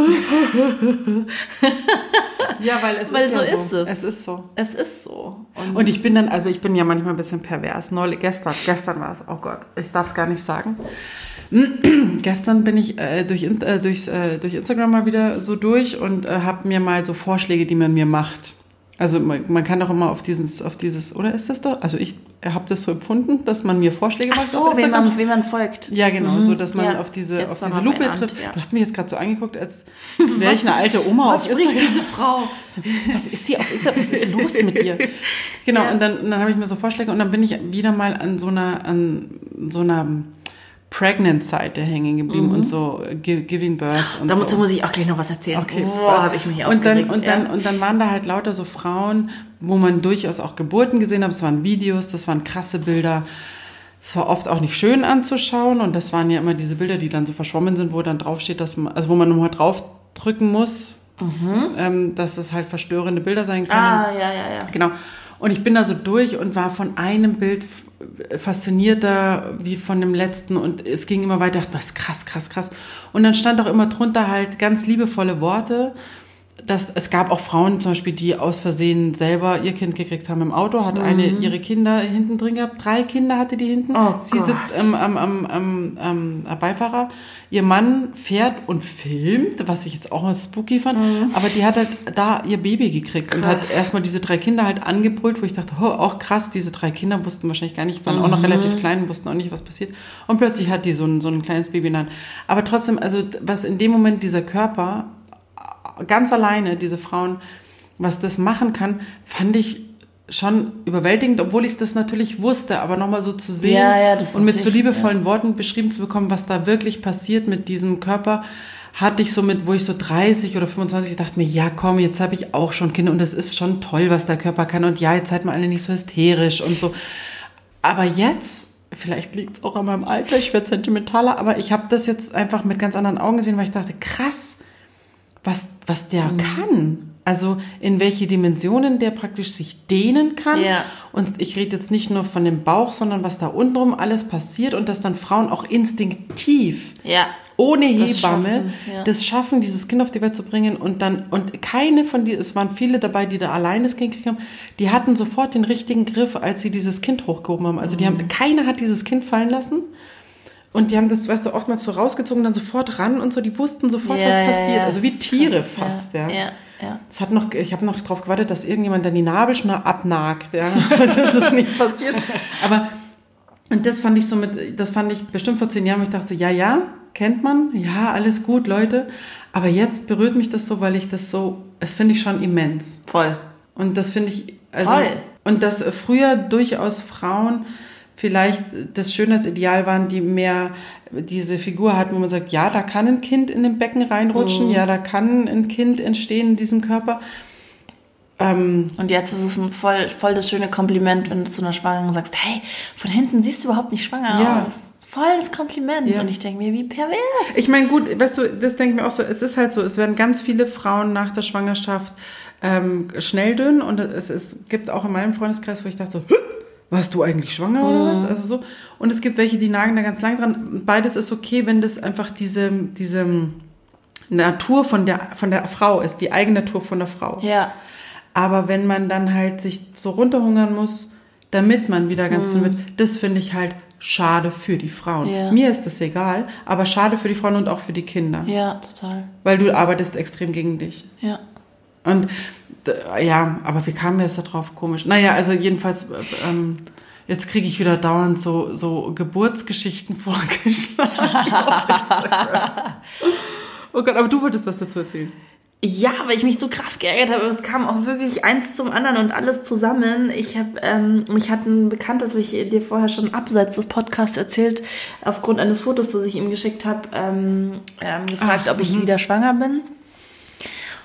ja, weil es weil ist so, ja so ist es. Es ist so. Es ist so. Und, und, ich bin dann, also ich bin ja manchmal ein bisschen pervers. Neulich, gestern, gestern war es, oh Gott, ich darf es gar nicht sagen. Gestern bin ich äh, durch, äh, durchs, äh, durch Instagram mal wieder so durch und äh, habe mir mal so Vorschläge, die man mir macht, also man, man, kann doch immer auf dieses, auf dieses, oder ist das doch? Also ich habe das so empfunden, dass man mir Vorschläge macht. Ach so, wem man, wem man folgt. Ja, genau, mhm. so dass man ja. auf diese, auf diese Lupe trifft. Ja. Du hast mich jetzt gerade so angeguckt, als wäre ich eine alte Oma. Was spricht diese Frau? Was ist sie auf Instagram? Was ist los mit ihr? Genau, ja. und dann, dann habe ich mir so Vorschläge und dann bin ich wieder mal an so einer, an so einer Pregnant-Seite hängen geblieben mhm. und so Giving Birth und Dazu so. muss ich auch gleich noch was erzählen. Okay. Boah, habe ich mich und dann, und, dann, ja. und dann waren da halt lauter so Frauen, wo man durchaus auch Geburten gesehen hat. Es waren Videos, das waren krasse Bilder. Es war oft auch nicht schön anzuschauen und das waren ja immer diese Bilder, die dann so verschwommen sind, wo dann draufsteht, dass man, also wo man nochmal draufdrücken muss, mhm. ähm, dass das halt verstörende Bilder sein können. Ah, ja, ja, ja. Genau. Und ich bin da so durch und war von einem Bild faszinierter wie von dem letzten und es ging immer weiter, dachte, was krass, krass, krass. Und dann stand auch immer drunter halt ganz liebevolle Worte. Dass, es gab auch Frauen zum Beispiel, die aus Versehen selber ihr Kind gekriegt haben im Auto, hat mhm. eine ihre Kinder hinten drin gehabt, drei Kinder hatte die hinten. Oh Sie Gott. sitzt am, am, am, am, Beifahrer Ihr Mann fährt und filmt, was ich jetzt auch mal spooky fand, mhm. aber die hat halt da ihr Baby gekriegt krass. und hat erstmal diese drei Kinder halt angebrüllt, wo ich dachte, oh, auch krass, diese drei Kinder wussten wahrscheinlich gar nicht, waren mhm. auch noch mhm. relativ klein, wussten auch nicht, was passiert. Und plötzlich hat die so ein, so ein kleines Baby in der Hand. Aber trotzdem, also was in dem Moment dieser Körper ganz alleine, diese Frauen, was das machen kann, fand ich schon überwältigend, obwohl ich das natürlich wusste, aber nochmal so zu sehen ja, ja, und mit so liebevollen ja. Worten beschrieben zu bekommen, was da wirklich passiert mit diesem Körper, hatte ich so mit, wo ich so 30 oder 25 dachte mir, ja komm, jetzt habe ich auch schon Kinder und das ist schon toll, was der Körper kann und ja, jetzt seid mal alle nicht so hysterisch und so. Aber jetzt, vielleicht liegt es auch an meinem Alter, ich werde sentimentaler, aber ich habe das jetzt einfach mit ganz anderen Augen gesehen, weil ich dachte, krass, was, was der mhm. kann. Also in welche Dimensionen der praktisch sich dehnen kann. Ja. Und ich rede jetzt nicht nur von dem Bauch, sondern was da untenrum alles passiert und dass dann Frauen auch instinktiv, ja. ohne Hebamme, das schaffen, ja. das schaffen, dieses Kind auf die Welt zu bringen. Und dann, und keine von die, es waren viele dabei, die da allein das Kind gekriegt haben, die hatten sofort den richtigen Griff, als sie dieses Kind hochgehoben haben. Also die haben, mhm. keiner hat dieses Kind fallen lassen. Und die haben das, weißt du, oftmals so rausgezogen, dann sofort ran und so, die wussten sofort, was passiert. also wie Tiere krass, fast, ja. Ja. Es hat noch, ich habe noch darauf gewartet, dass irgendjemand dann die Nabelschnur abnagt. Ja. das ist nicht passiert. Aber und das fand ich so mit, das fand ich bestimmt vor zehn Jahren, wo ich dachte ja, ja, kennt man, ja, alles gut, Leute. Aber jetzt berührt mich das so, weil ich das so, das finde ich schon immens. Voll. Und das finde ich Also, Voll. Und dass früher durchaus Frauen vielleicht das Schönheitsideal waren, die mehr diese Figur hatten, wo man sagt, ja, da kann ein Kind in dem Becken reinrutschen, Mhm. ja, da kann ein Kind entstehen in diesem Körper. Ähm, Und jetzt ist es ein voll, voll das schöne Kompliment, wenn du zu einer Schwangeren sagst, hey, von hinten siehst du überhaupt nicht schwanger Ja. aus. Voll das Kompliment. Ja. Und ich denke mir, wie pervers. Ich meine, gut, weißt du, das denke ich mir auch so, es ist halt so, es werden ganz viele Frauen nach der Schwangerschaft ähm, schnell dünn und es, es gibt auch in meinem Freundeskreis, wo ich dachte so, "Hä? Warst du eigentlich schwanger oder was? Also so. Und es gibt welche, die nagen da ganz lang dran. Beides ist okay, wenn das einfach diese, diese Natur von der, von der Frau ist, die Eigennatur von der Frau. Ja. Aber wenn man dann halt sich so runterhungern muss, damit man wieder ganz dünn wird, das finde ich halt schade für die Frauen. Mhm. Ja. Mir ist das egal, aber schade für die Frauen und auch für die Kinder. Ja, total. Weil du arbeitest extrem gegen dich. Ja. Und ja, aber wie kam mir das da drauf? Komisch. Naja, also jedenfalls, äh, ähm, jetzt kriege ich wieder dauernd so, so Geburtsgeschichten vorgeschlagen. auf Instagram. oh Gott, aber du wolltest was dazu erzählen. Ja, weil ich mich so krass geärgert habe. Es kam auch wirklich eins zum anderen und alles zusammen. Ich habe, ähm, mich hat ein Bekannter, das habe ich dir vorher schon abseits des Podcasts erzählt, aufgrund eines Fotos, das ich ihm geschickt habe, ähm, ähm, gefragt, ob ich wieder schwanger bin.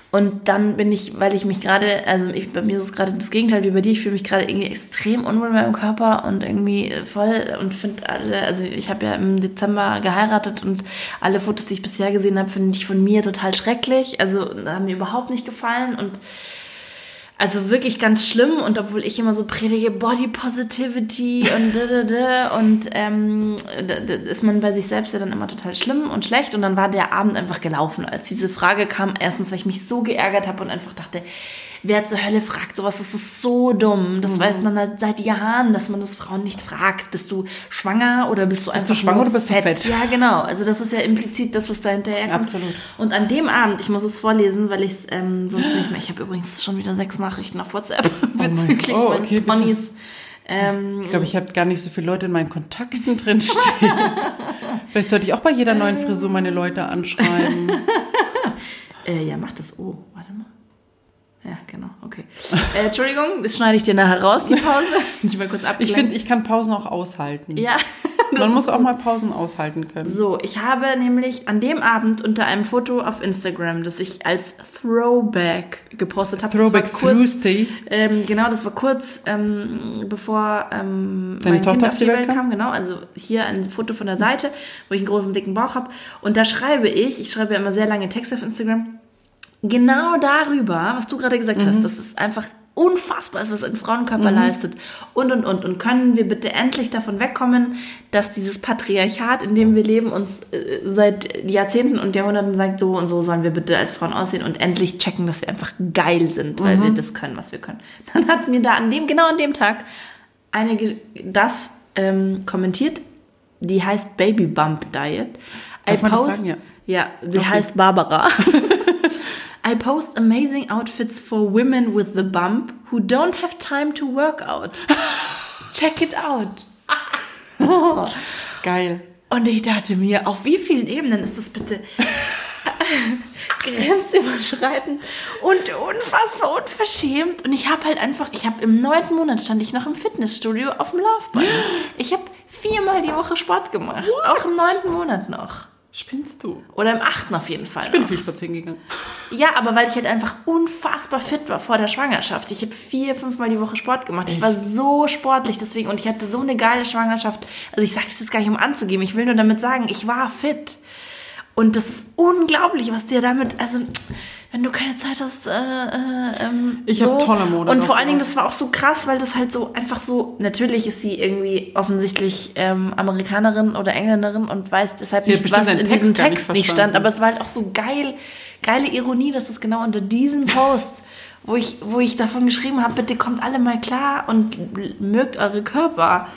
Und dann bin ich, weil ich mich gerade, also ich, bei mir ist es gerade das Gegenteil wie bei dir, ich fühle mich gerade irgendwie extrem unwohl in meinem Körper und irgendwie voll und finde alle, also ich habe ja im Dezember geheiratet und alle Fotos, die ich bisher gesehen habe, finde ich von mir total schrecklich. Also haben mir überhaupt nicht gefallen und also wirklich ganz schlimm und obwohl ich immer so predige Body Positivity und da, da, da, und ähm, da, da ist man bei sich selbst ja dann immer total schlimm und schlecht und dann war der Abend einfach gelaufen, als diese Frage kam. Erstens, weil ich mich so geärgert habe und einfach dachte, wer zur Hölle fragt sowas, das ist so dumm. Das weiß man halt seit Jahren, dass man das Frauen nicht fragt. Bist du schwanger oder bist du einfach du schwanger oder bist du fett? Ja, genau. Also das ist ja implizit das, was da hinterher kommt. Absolut. Und an dem Abend, ich muss es vorlesen, weil ich es ähm, sonst nicht mehr. Ich habe übrigens schon wieder sechs Nachrichten auf WhatsApp bezüglich Oh, meines okay. Ponys. Ähm, Ich glaube, ich habe gar nicht so viele Leute in meinen Kontakten drinstehen. Vielleicht sollte ich auch bei jeder neuen Frisur meine Leute anschreiben. äh, ja, mach das. Oh, warte mal. Ja, genau, okay. Äh, Entschuldigung, das schneide ich dir nachher raus, die Pause. Ich mal kurz Ich abgelenkt. finde, ich kann Pausen auch aushalten. ja, Man muss auch mal Pausen aushalten können. So, ich habe nämlich an dem Abend unter einem Foto auf Instagram, das ich als Throwback gepostet habe. Throwback kurz, Tuesday. ähm, Genau, das war kurz ähm, bevor ähm, Deine mein Tochter Kind auf die Welt kam? kam. Genau, also hier ein Foto von der Seite, wo ich einen großen, dicken Bauch habe. Und da schreibe ich, ich schreibe ja immer sehr lange Texte auf Instagram, genau darüber, was du gerade gesagt Mhm. hast, dass es einfach unfassbar ist, was ein Frauenkörper leistet. Und, und, und. Und können wir bitte endlich davon wegkommen, dass dieses Patriarchat, in dem wir leben, uns äh, seit Jahrzehnten und Jahrhunderten sagt, so und so sollen wir bitte als Frauen aussehen und endlich checken, dass wir einfach geil sind, weil wir das können, was wir können. Dann hat mir da an dem, genau an dem Tag, eine das ähm, kommentiert, die heißt Baby Bump Diet. Darf man das sagen? Ja. Ja, die heißt Barbara. I post amazing outfits for women with the bump who don't have time to work out. Check it out. Geil. Und ich dachte mir, auf wie vielen Ebenen ist das bitte grenzüberschreitend und unfassbar unverschämt. Und ich habe halt einfach, ich habe im neunten Monat stand ich noch im Fitnessstudio auf dem Laufband. Ich habe viermal die Woche Sport gemacht, auch im neunten Monat noch. Spinnst du? Oder im achten auf jeden Fall. Ich bin noch. viel spazieren gegangen. Ja, aber weil ich halt einfach unfassbar fit war vor der Schwangerschaft. Ich habe vier, fünfmal die Woche Sport gemacht. Ich war so sportlich deswegen und ich hatte so eine geile Schwangerschaft. Also ich sage das jetzt gar nicht, um anzugeben. Ich will nur damit sagen, ich war fit. Und das ist unglaublich, was dir damit, also wenn du keine Zeit hast, äh, äh, ähm, Ich hab tolle Mode Und vor allen Dingen, das war auch so krass, weil das halt so einfach so, natürlich ist sie irgendwie offensichtlich ähm, Amerikanerin oder Engländerin und weiß deshalb Sie nicht, was in Text diesem gar nicht Text nicht stand. Aber es war halt auch so geil, geile Ironie, dass es genau unter diesen Posts, wo ich, wo ich davon geschrieben habe, bitte kommt alle mal klar und mögt eure Körper.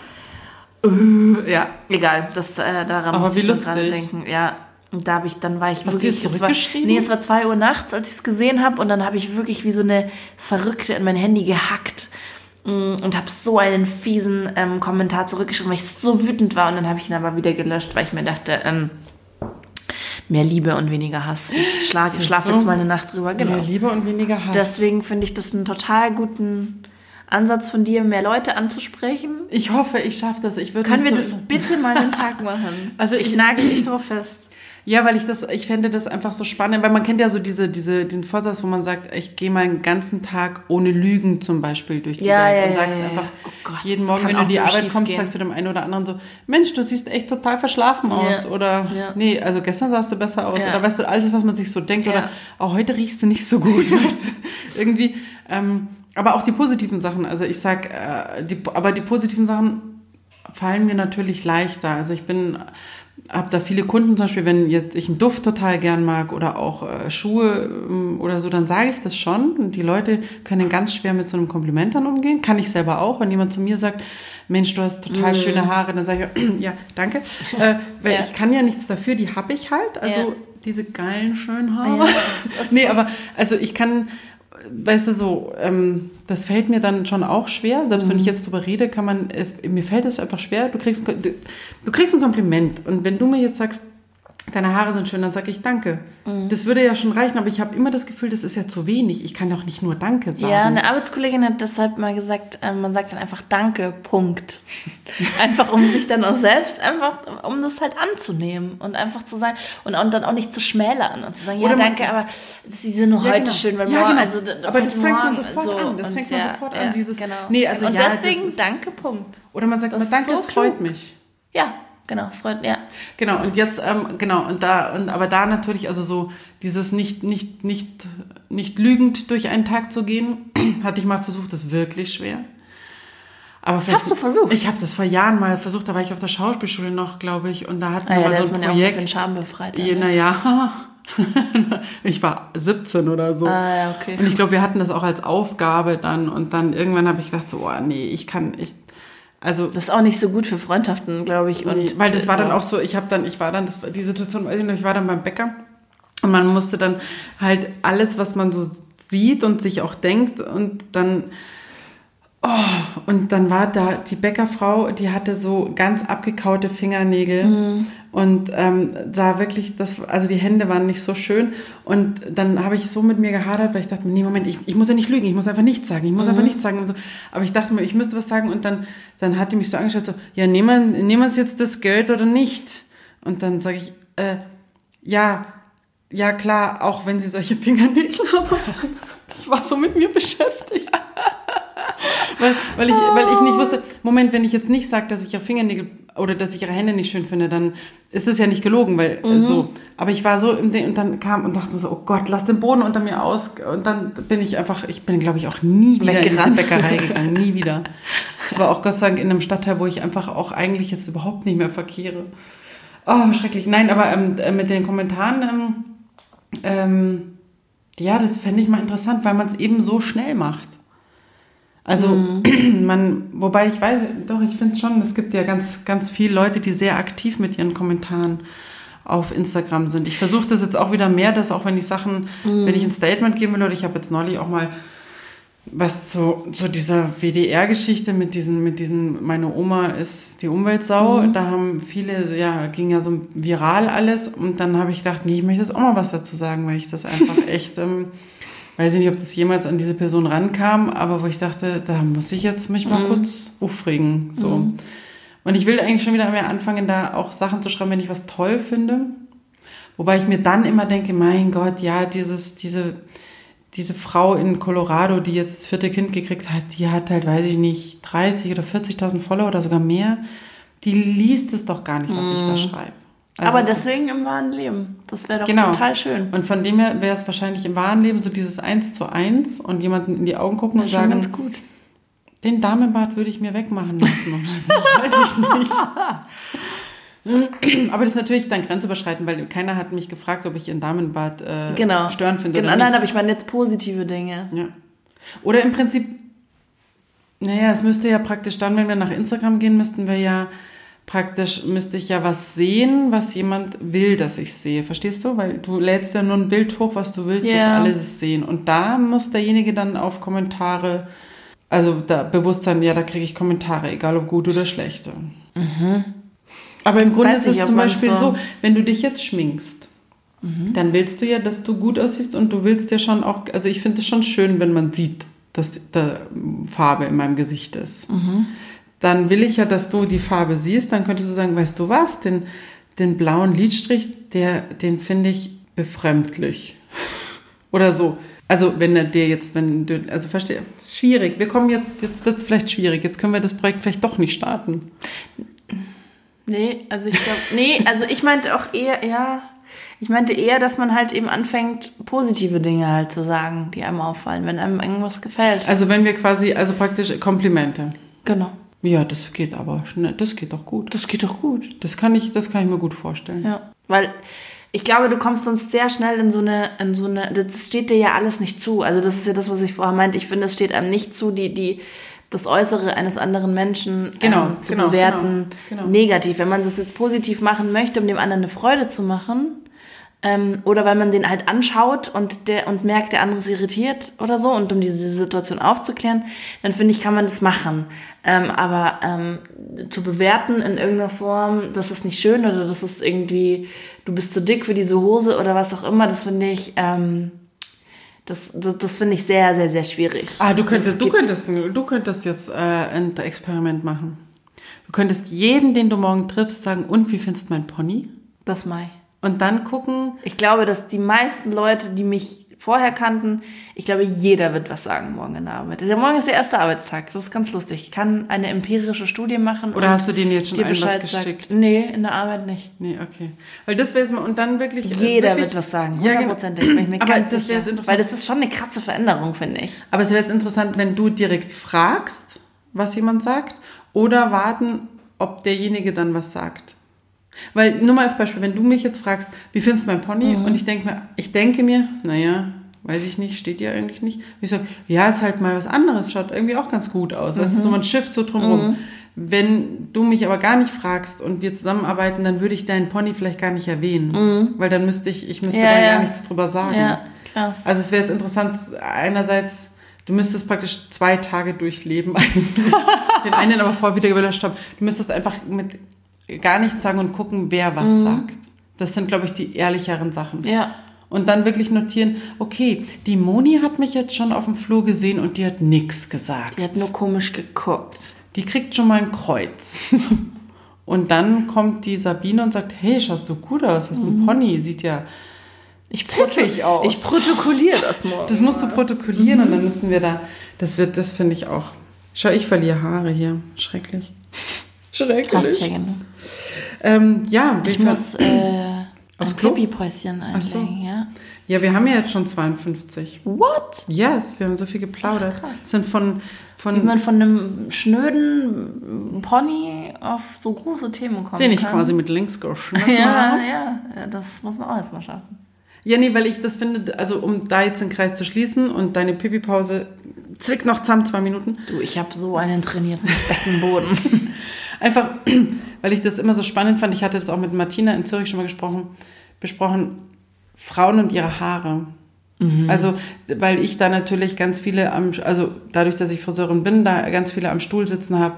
Äh, ja, egal, das, äh, daran Aber muss ich gerade lustig. denken. Ja, und da habe ich, dann war ich Hast du wirklich... jetzt es war, zurückgeschrieben? nee, es war zwei Uhr nachts, als ich es gesehen habe und dann habe ich wirklich wie so eine Verrückte in mein Handy gehackt mm, und habe so einen fiesen ähm, Kommentar zurückgeschrieben, weil ich so wütend war und dann habe ich ihn aber wieder gelöscht, weil ich mir dachte, ähm, mehr Liebe und weniger Hass. Ich schlafe so. jetzt mal eine Nacht drüber, genau. Mehr Liebe und weniger Hass. Deswegen finde ich das einen total guten Ansatz von dir, mehr Leute anzusprechen. Ich hoffe, ich schaffe das. Ich Können wir so das bitte mal einen Tag machen? Also ich, ich nagel dich drauf fest. Ja, weil ich das, ich fände das einfach so spannend, weil man kennt ja so diese, diese, diesen Vorsatz, wo man sagt, ich gehe mal einen ganzen Tag ohne Lügen zum Beispiel durch die ja, Welt ja, und sagst ja, einfach, oh Gott, jeden Morgen, wenn du in die Arbeit kommst, gehen. sagst du dem einen oder anderen so, Mensch, du siehst echt total verschlafen aus oder nee, also gestern sahst du besser aus oder weißt du, alles, was man sich so denkt oder oh, heute riechst du nicht so gut, weißt du, irgendwie, ähm, aber auch die positiven Sachen, also ich sag, äh, die, aber die positiven Sachen fallen mir natürlich leichter, also ich bin habe da viele Kunden, zum Beispiel, wenn jetzt ich einen Duft total gern mag oder auch äh, Schuhe ähm, oder so, dann sage ich das schon. Und die Leute können ganz schwer mit so einem Kompliment dann umgehen. Kann ich selber auch. Wenn jemand zu mir sagt, Mensch, du hast total mm. schöne Haare, dann sage ich, ja, danke. Äh, weil ja. ich kann ja nichts dafür, die habe ich halt. Also ja. diese geilen, schönen Haare. Ja, nee, aber also ich kann weißt du so, ähm, das fällt mir dann schon auch schwer. Selbst mhm. wenn ich jetzt drüber rede, kann man, äh, mir fällt es einfach schwer. Du kriegst, du, du kriegst ein Kompliment. Und wenn du mir jetzt sagst, deine Haare sind schön, dann sage ich Danke. Mhm. Das würde ja schon reichen, aber ich habe immer das Gefühl, das ist ja zu wenig. Ich kann doch nicht nur Danke sagen. Ja, eine Arbeitskollegin hat deshalb mal gesagt, äh, man sagt dann einfach Danke, Punkt. einfach um sich dann auch selbst, einfach um das halt anzunehmen und einfach zu sagen und, und dann auch nicht zu schmälern und zu sagen, Oder ja, danke, aber sie sind nur ja, heute genau. schön, weil ja, morgen, genau. also aber das fängt man sofort so, an. Das fängt man ja, sofort an, dieses, genau. nee, also und ja, deswegen Danke, Punkt. Oder man sagt, das Danke, so es freut mich. Ja, Genau, Freund, ja. Genau, und jetzt, ähm, genau, und da, und, aber da natürlich, also so dieses nicht, nicht, nicht, nicht lügend durch einen Tag zu gehen, hatte ich mal versucht, das ist wirklich schwer. Aber Hast du versucht? Ich habe das vor Jahren mal versucht, da war ich auf der Schauspielschule noch, glaube ich, und da hatten ah, wir ja, mal so ein Projekt. Ja auch ein bisschen schambefreit. Ja, naja, ich war 17 oder so. Ah, ja, okay. Und ich glaube, wir hatten das auch als Aufgabe dann und dann irgendwann habe ich gedacht so, oh nee, ich kann, ich, also das ist auch nicht so gut für Freundschaften, glaube ich. Und nee, weil das war dann auch so, ich habe dann, ich war dann, das, die Situation, weiß ich noch, ich war dann beim Bäcker und man musste dann halt alles, was man so sieht und sich auch denkt und dann Oh, und dann war da die Bäckerfrau, die hatte so ganz abgekaute Fingernägel mm. Und ähm, sah wirklich, das, also die Hände waren nicht so schön. Und dann habe ich so mit mir gehadert, weil ich dachte, nee, Moment, ich, ich muss ja nicht lügen, ich muss einfach nichts sagen, ich muss mm. einfach nichts sagen. Und so. Aber ich dachte mir, ich müsste was sagen und dann, dann hat die mich so angeschaut, so, ja, nehmen nehmen wir jetzt das Geld oder nicht? Und dann sage ich, äh, ja, ja klar, auch wenn sie solche Fingernägel haben. Ich war so mit mir beschäftigt weil, weil, ich, weil ich nicht wusste, Moment, wenn ich jetzt nicht sage, dass ich ihre Fingernägel oder dass ich ihre Hände nicht schön finde, dann ist es ja nicht gelogen, weil mhm. so. Aber ich war so im Ding und dann kam und dachte mir so, oh Gott, lass den Boden unter mir aus. Und dann bin ich einfach, ich bin, glaube ich, auch nie wieder in diese Bäckerei gegangen, nie wieder. Es war auch Gott sei Dank in einem Stadtteil, wo ich einfach auch eigentlich jetzt überhaupt nicht mehr verkehre. Oh, schrecklich. Nein, aber ähm, äh, mit den Kommentaren, ähm, ähm, ja, das fände ich mal interessant, weil man es eben so schnell macht. Also mhm. man, wobei ich weiß, doch, ich finde schon, es gibt ja ganz, ganz viele Leute, die sehr aktiv mit ihren Kommentaren auf Instagram sind. Ich versuche das jetzt auch wieder mehr, dass auch wenn ich Sachen, mhm. wenn ich ein Statement geben will, oder ich habe jetzt neulich auch mal was zu, zu dieser WDR-Geschichte mit diesen, mit diesen, meine Oma ist die Umweltsau, mhm. da haben viele, ja, ging ja so viral alles und dann habe ich gedacht, nee, ich möchte jetzt auch mal was dazu sagen, weil ich das einfach echt ähm, weiß ich nicht, ob das jemals an diese Person rankam, aber wo ich dachte, da muss ich jetzt mich mal mhm. kurz aufregen. So. Mhm. Und ich will eigentlich schon wieder mehr anfangen, da auch Sachen zu schreiben, wenn ich was toll finde. Wobei ich mir dann immer denke, mein Gott, ja, dieses, diese, diese Frau in Colorado, die jetzt das vierte Kind gekriegt hat, die hat halt, weiß ich nicht, 30 oder 40.000 Follower oder sogar mehr. Die liest es doch gar nicht, was mhm. ich da mhm. schreibe. Also, Aber deswegen im wahren Leben. Das wäre doch genau. total schön. Und von dem her wäre es wahrscheinlich im wahren Leben so dieses Eins zu eins und jemanden in die Augen gucken und sagen, ganz gut. den Damenbart würde ich mir wegmachen lassen oder so. Weiß ich nicht. Aber das ist natürlich dann grenzüberschreitend, weil keiner hat mich gefragt, ob ich ihren Damenbart äh, genau. störend finde. Genau, nein, aber ich meine jetzt positive Dinge. Ja. Oder im Prinzip, naja, es müsste ja praktisch dann, wenn wir nach Instagram gehen, müssten wir ja praktisch müsste ich ja was sehen, was jemand will, dass ich sehe. Verstehst du? Weil du lädst ja nur ein Bild hoch, was du willst, yeah. dass alle es sehen. Und da muss derjenige dann auf Kommentare, also da Bewusstsein, ja, da kriege ich Kommentare, egal ob gut oder schlechte. Mhm. Aber im Grunde Weiß ist es zum Beispiel so, so, wenn du dich jetzt schminkst, mhm. dann willst du ja, dass du gut aussiehst und du willst ja schon auch, also ich finde es schon schön, wenn man sieht, dass da Farbe in meinem Gesicht ist. Dann will ich ja, dass du die Farbe siehst. Dann könntest du sagen, weißt du was, den, den blauen Lidstrich, der, den finde ich befremdlich. Oder so. Also wenn er dir jetzt, wenn du, also verstehe, ist schwierig. Wir kommen jetzt, jetzt wird es vielleicht schwierig. Jetzt können wir das Projekt vielleicht doch nicht starten. Nee, also ich glaube, nee, also ich meinte auch eher, ja, ich meinte eher, dass man halt eben anfängt, positive Dinge halt zu sagen, die einem auffallen, wenn einem irgendwas gefällt. Also wenn wir quasi, also praktisch Komplimente. Genau. Ja, das geht aber schnell, das geht doch gut. Das geht doch gut. Das kann ich, das kann ich mir gut vorstellen. Ja. Weil ich glaube, du kommst sonst sehr schnell in so eine, in so eine, das steht dir ja alles nicht zu. Also das ist ja das, was ich vorher meinte. Ich finde, es steht einem nicht zu, die, die, das Äußere eines anderen Menschen Genau, ähm, zu genau, bewerten, genau, genau. negativ. Wenn man das jetzt positiv machen möchte, um dem anderen eine Freude zu machen, ähm, oder weil man den halt anschaut und der und merkt, der andere ist irritiert oder so, und um diese Situation aufzuklären, dann finde ich, kann man das machen. Ähm, aber ähm, zu bewerten in irgendeiner Form, das ist nicht schön oder das ist irgendwie, du bist zu dick für diese Hose oder was auch immer, das finde ich, ähm, das, das, das finde ich sehr, sehr, sehr schwierig. Ah, du Es könntest, du könntest, du könntest jetzt äh, ein Experiment machen. Du könntest jeden, den du morgen triffst, sagen, und wie findest du mein Pony? Das Mai. Und dann gucken, Ich glaube, dass die meisten Leute, die mich vorher kannten, ich glaube, jeder wird was sagen morgen in der Arbeit. Der Morgen ist der erste Arbeitstag. Das ist ganz lustig. Ich kann eine empirische Studie machen. Oder hast du denen jetzt schon dir allen was geschickt? Sagt. Nee, in der Arbeit nicht. Nee, okay. Weil das wäre jetzt mal, und dann wirklich. äh, Jeder wirklich, wird was sagen. Ja, genau. Hundertprozentig. ich mir Aber das wäre jetzt interessant. Weil das ist schon eine krasse Veränderung, finde ich. Aber es wäre jetzt interessant, wenn du direkt fragst, was jemand sagt, oder warten, ob derjenige dann was sagt. Weil, nur mal als Beispiel, wenn du mich jetzt fragst, wie findest du mein Pony? Mhm. Und ich denke mir, ich denke mir, naja, weiß ich nicht, steht ja eigentlich nicht. Und ich sage, ja, ist halt mal was anderes, schaut irgendwie auch ganz gut aus. Weißt Mhm. du, so man schifft so drumherum. Wenn du mich aber gar nicht fragst und wir zusammenarbeiten, dann würde ich deinen Pony vielleicht gar nicht erwähnen. Weil dann müsste ich, ich müsste Mhm. Ja, da ja. gar nichts drüber sagen. Ja, klar. Also es wäre jetzt interessant, einerseits, du müsstest praktisch zwei Tage durchleben eigentlich. Den einen aber vorher wieder gelöscht haben. Du müsstest einfach mit gar nichts sagen und gucken, wer was sagt. Das sind, glaube ich, die ehrlicheren Sachen. Ja. Und dann wirklich notieren, okay, die Moni hat mich jetzt schon auf dem Flur gesehen und die hat nichts gesagt. Die hat nur komisch geguckt. Die kriegt schon mal ein Kreuz. Und dann kommt die Sabine und sagt, hey, schaust du gut aus, hast einen Pony, sieht ja Ich, Pfiffig aus. ich protokolliere das morgen. Das musst du protokollieren und dann müssen wir da. Das wird, das finde ich auch. Schau, ich verliere Haare hier. Schrecklich. Schrecklich. Passt ja genau. Ähm, ja, Ich muss äh, Aufs ein? Pipi-Päuschen Ach so. einlegen, ja. ja, wir haben ja jetzt schon 52. What? Yes, wir haben so viel geplaudert. Das sind von, Wie von man von einem schnöden Pony auf so große Themen kommt. den ich kann. quasi mit links geschnitten Ja, habe. ja, ja, das muss man auch erstmal schaffen. Ja, nee, weil ich das finde, also um da jetzt den Kreis zu schließen und deine Pipi-Pause zwickt noch zusammen zwei Minuten. Du, ich habe so einen trainierten Beckenboden. Einfach, weil ich das immer so spannend fand. Ich hatte das auch mit Martina in Zürich schon mal gesprochen, besprochen. Frauen und ihre Haare. Also, weil ich da natürlich ganz viele am, also dadurch, dass ich Friseurin bin, da ganz viele am Stuhl sitzen habe,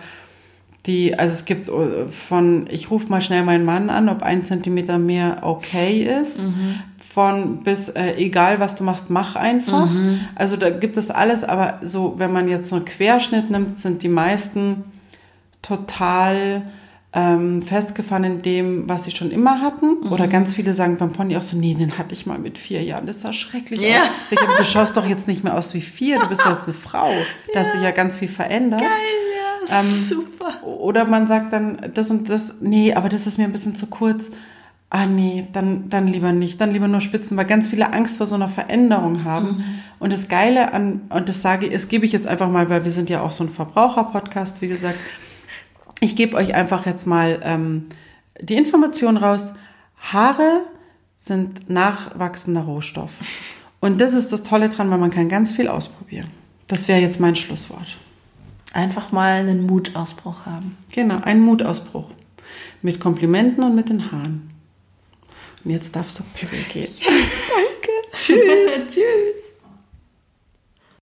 die, also es gibt äh, von, ich rufe mal schnell meinen Mann an, ob ein Zentimeter mehr okay ist, von bis, äh, egal was du machst, mach einfach. Also da gibt es alles, aber so, wenn man jetzt so einen Querschnitt nimmt, sind die meisten total ähm, festgefahren in dem, was sie schon immer hatten. Mhm. Oder ganz viele sagen beim Pony auch so, nee, den hatte ich mal mit vier Jahren. Das sah schrecklich Ja. aus. Ich, aber du schaust doch jetzt nicht mehr aus wie vier, du bist doch jetzt eine Frau. Da hat sich ja ganz viel verändert. ja, Ähm, super. Oder man sagt dann das und das, nee, aber das ist mir ein bisschen zu kurz. Ah nee, dann, dann lieber nicht, dann lieber nur Spitzen, weil ganz viele Angst vor so einer Veränderung haben. Und das Geile an, und das sage ich, das gebe ich jetzt einfach mal, weil wir sind ja auch so ein Verbraucher-Podcast, wie gesagt. Ich gebe euch einfach jetzt mal ähm, die Information raus. Haare sind nachwachsender Rohstoff. Und das ist das Tolle dran, weil man kann ganz viel ausprobieren. Das wäre jetzt mein Schlusswort. Einfach mal einen Mutausbruch haben. Genau, ein Mutausbruch. Mit Komplimenten und mit den Haaren. Und jetzt darfst du Pimmel gehen. Danke. Tschüss. Tschüss.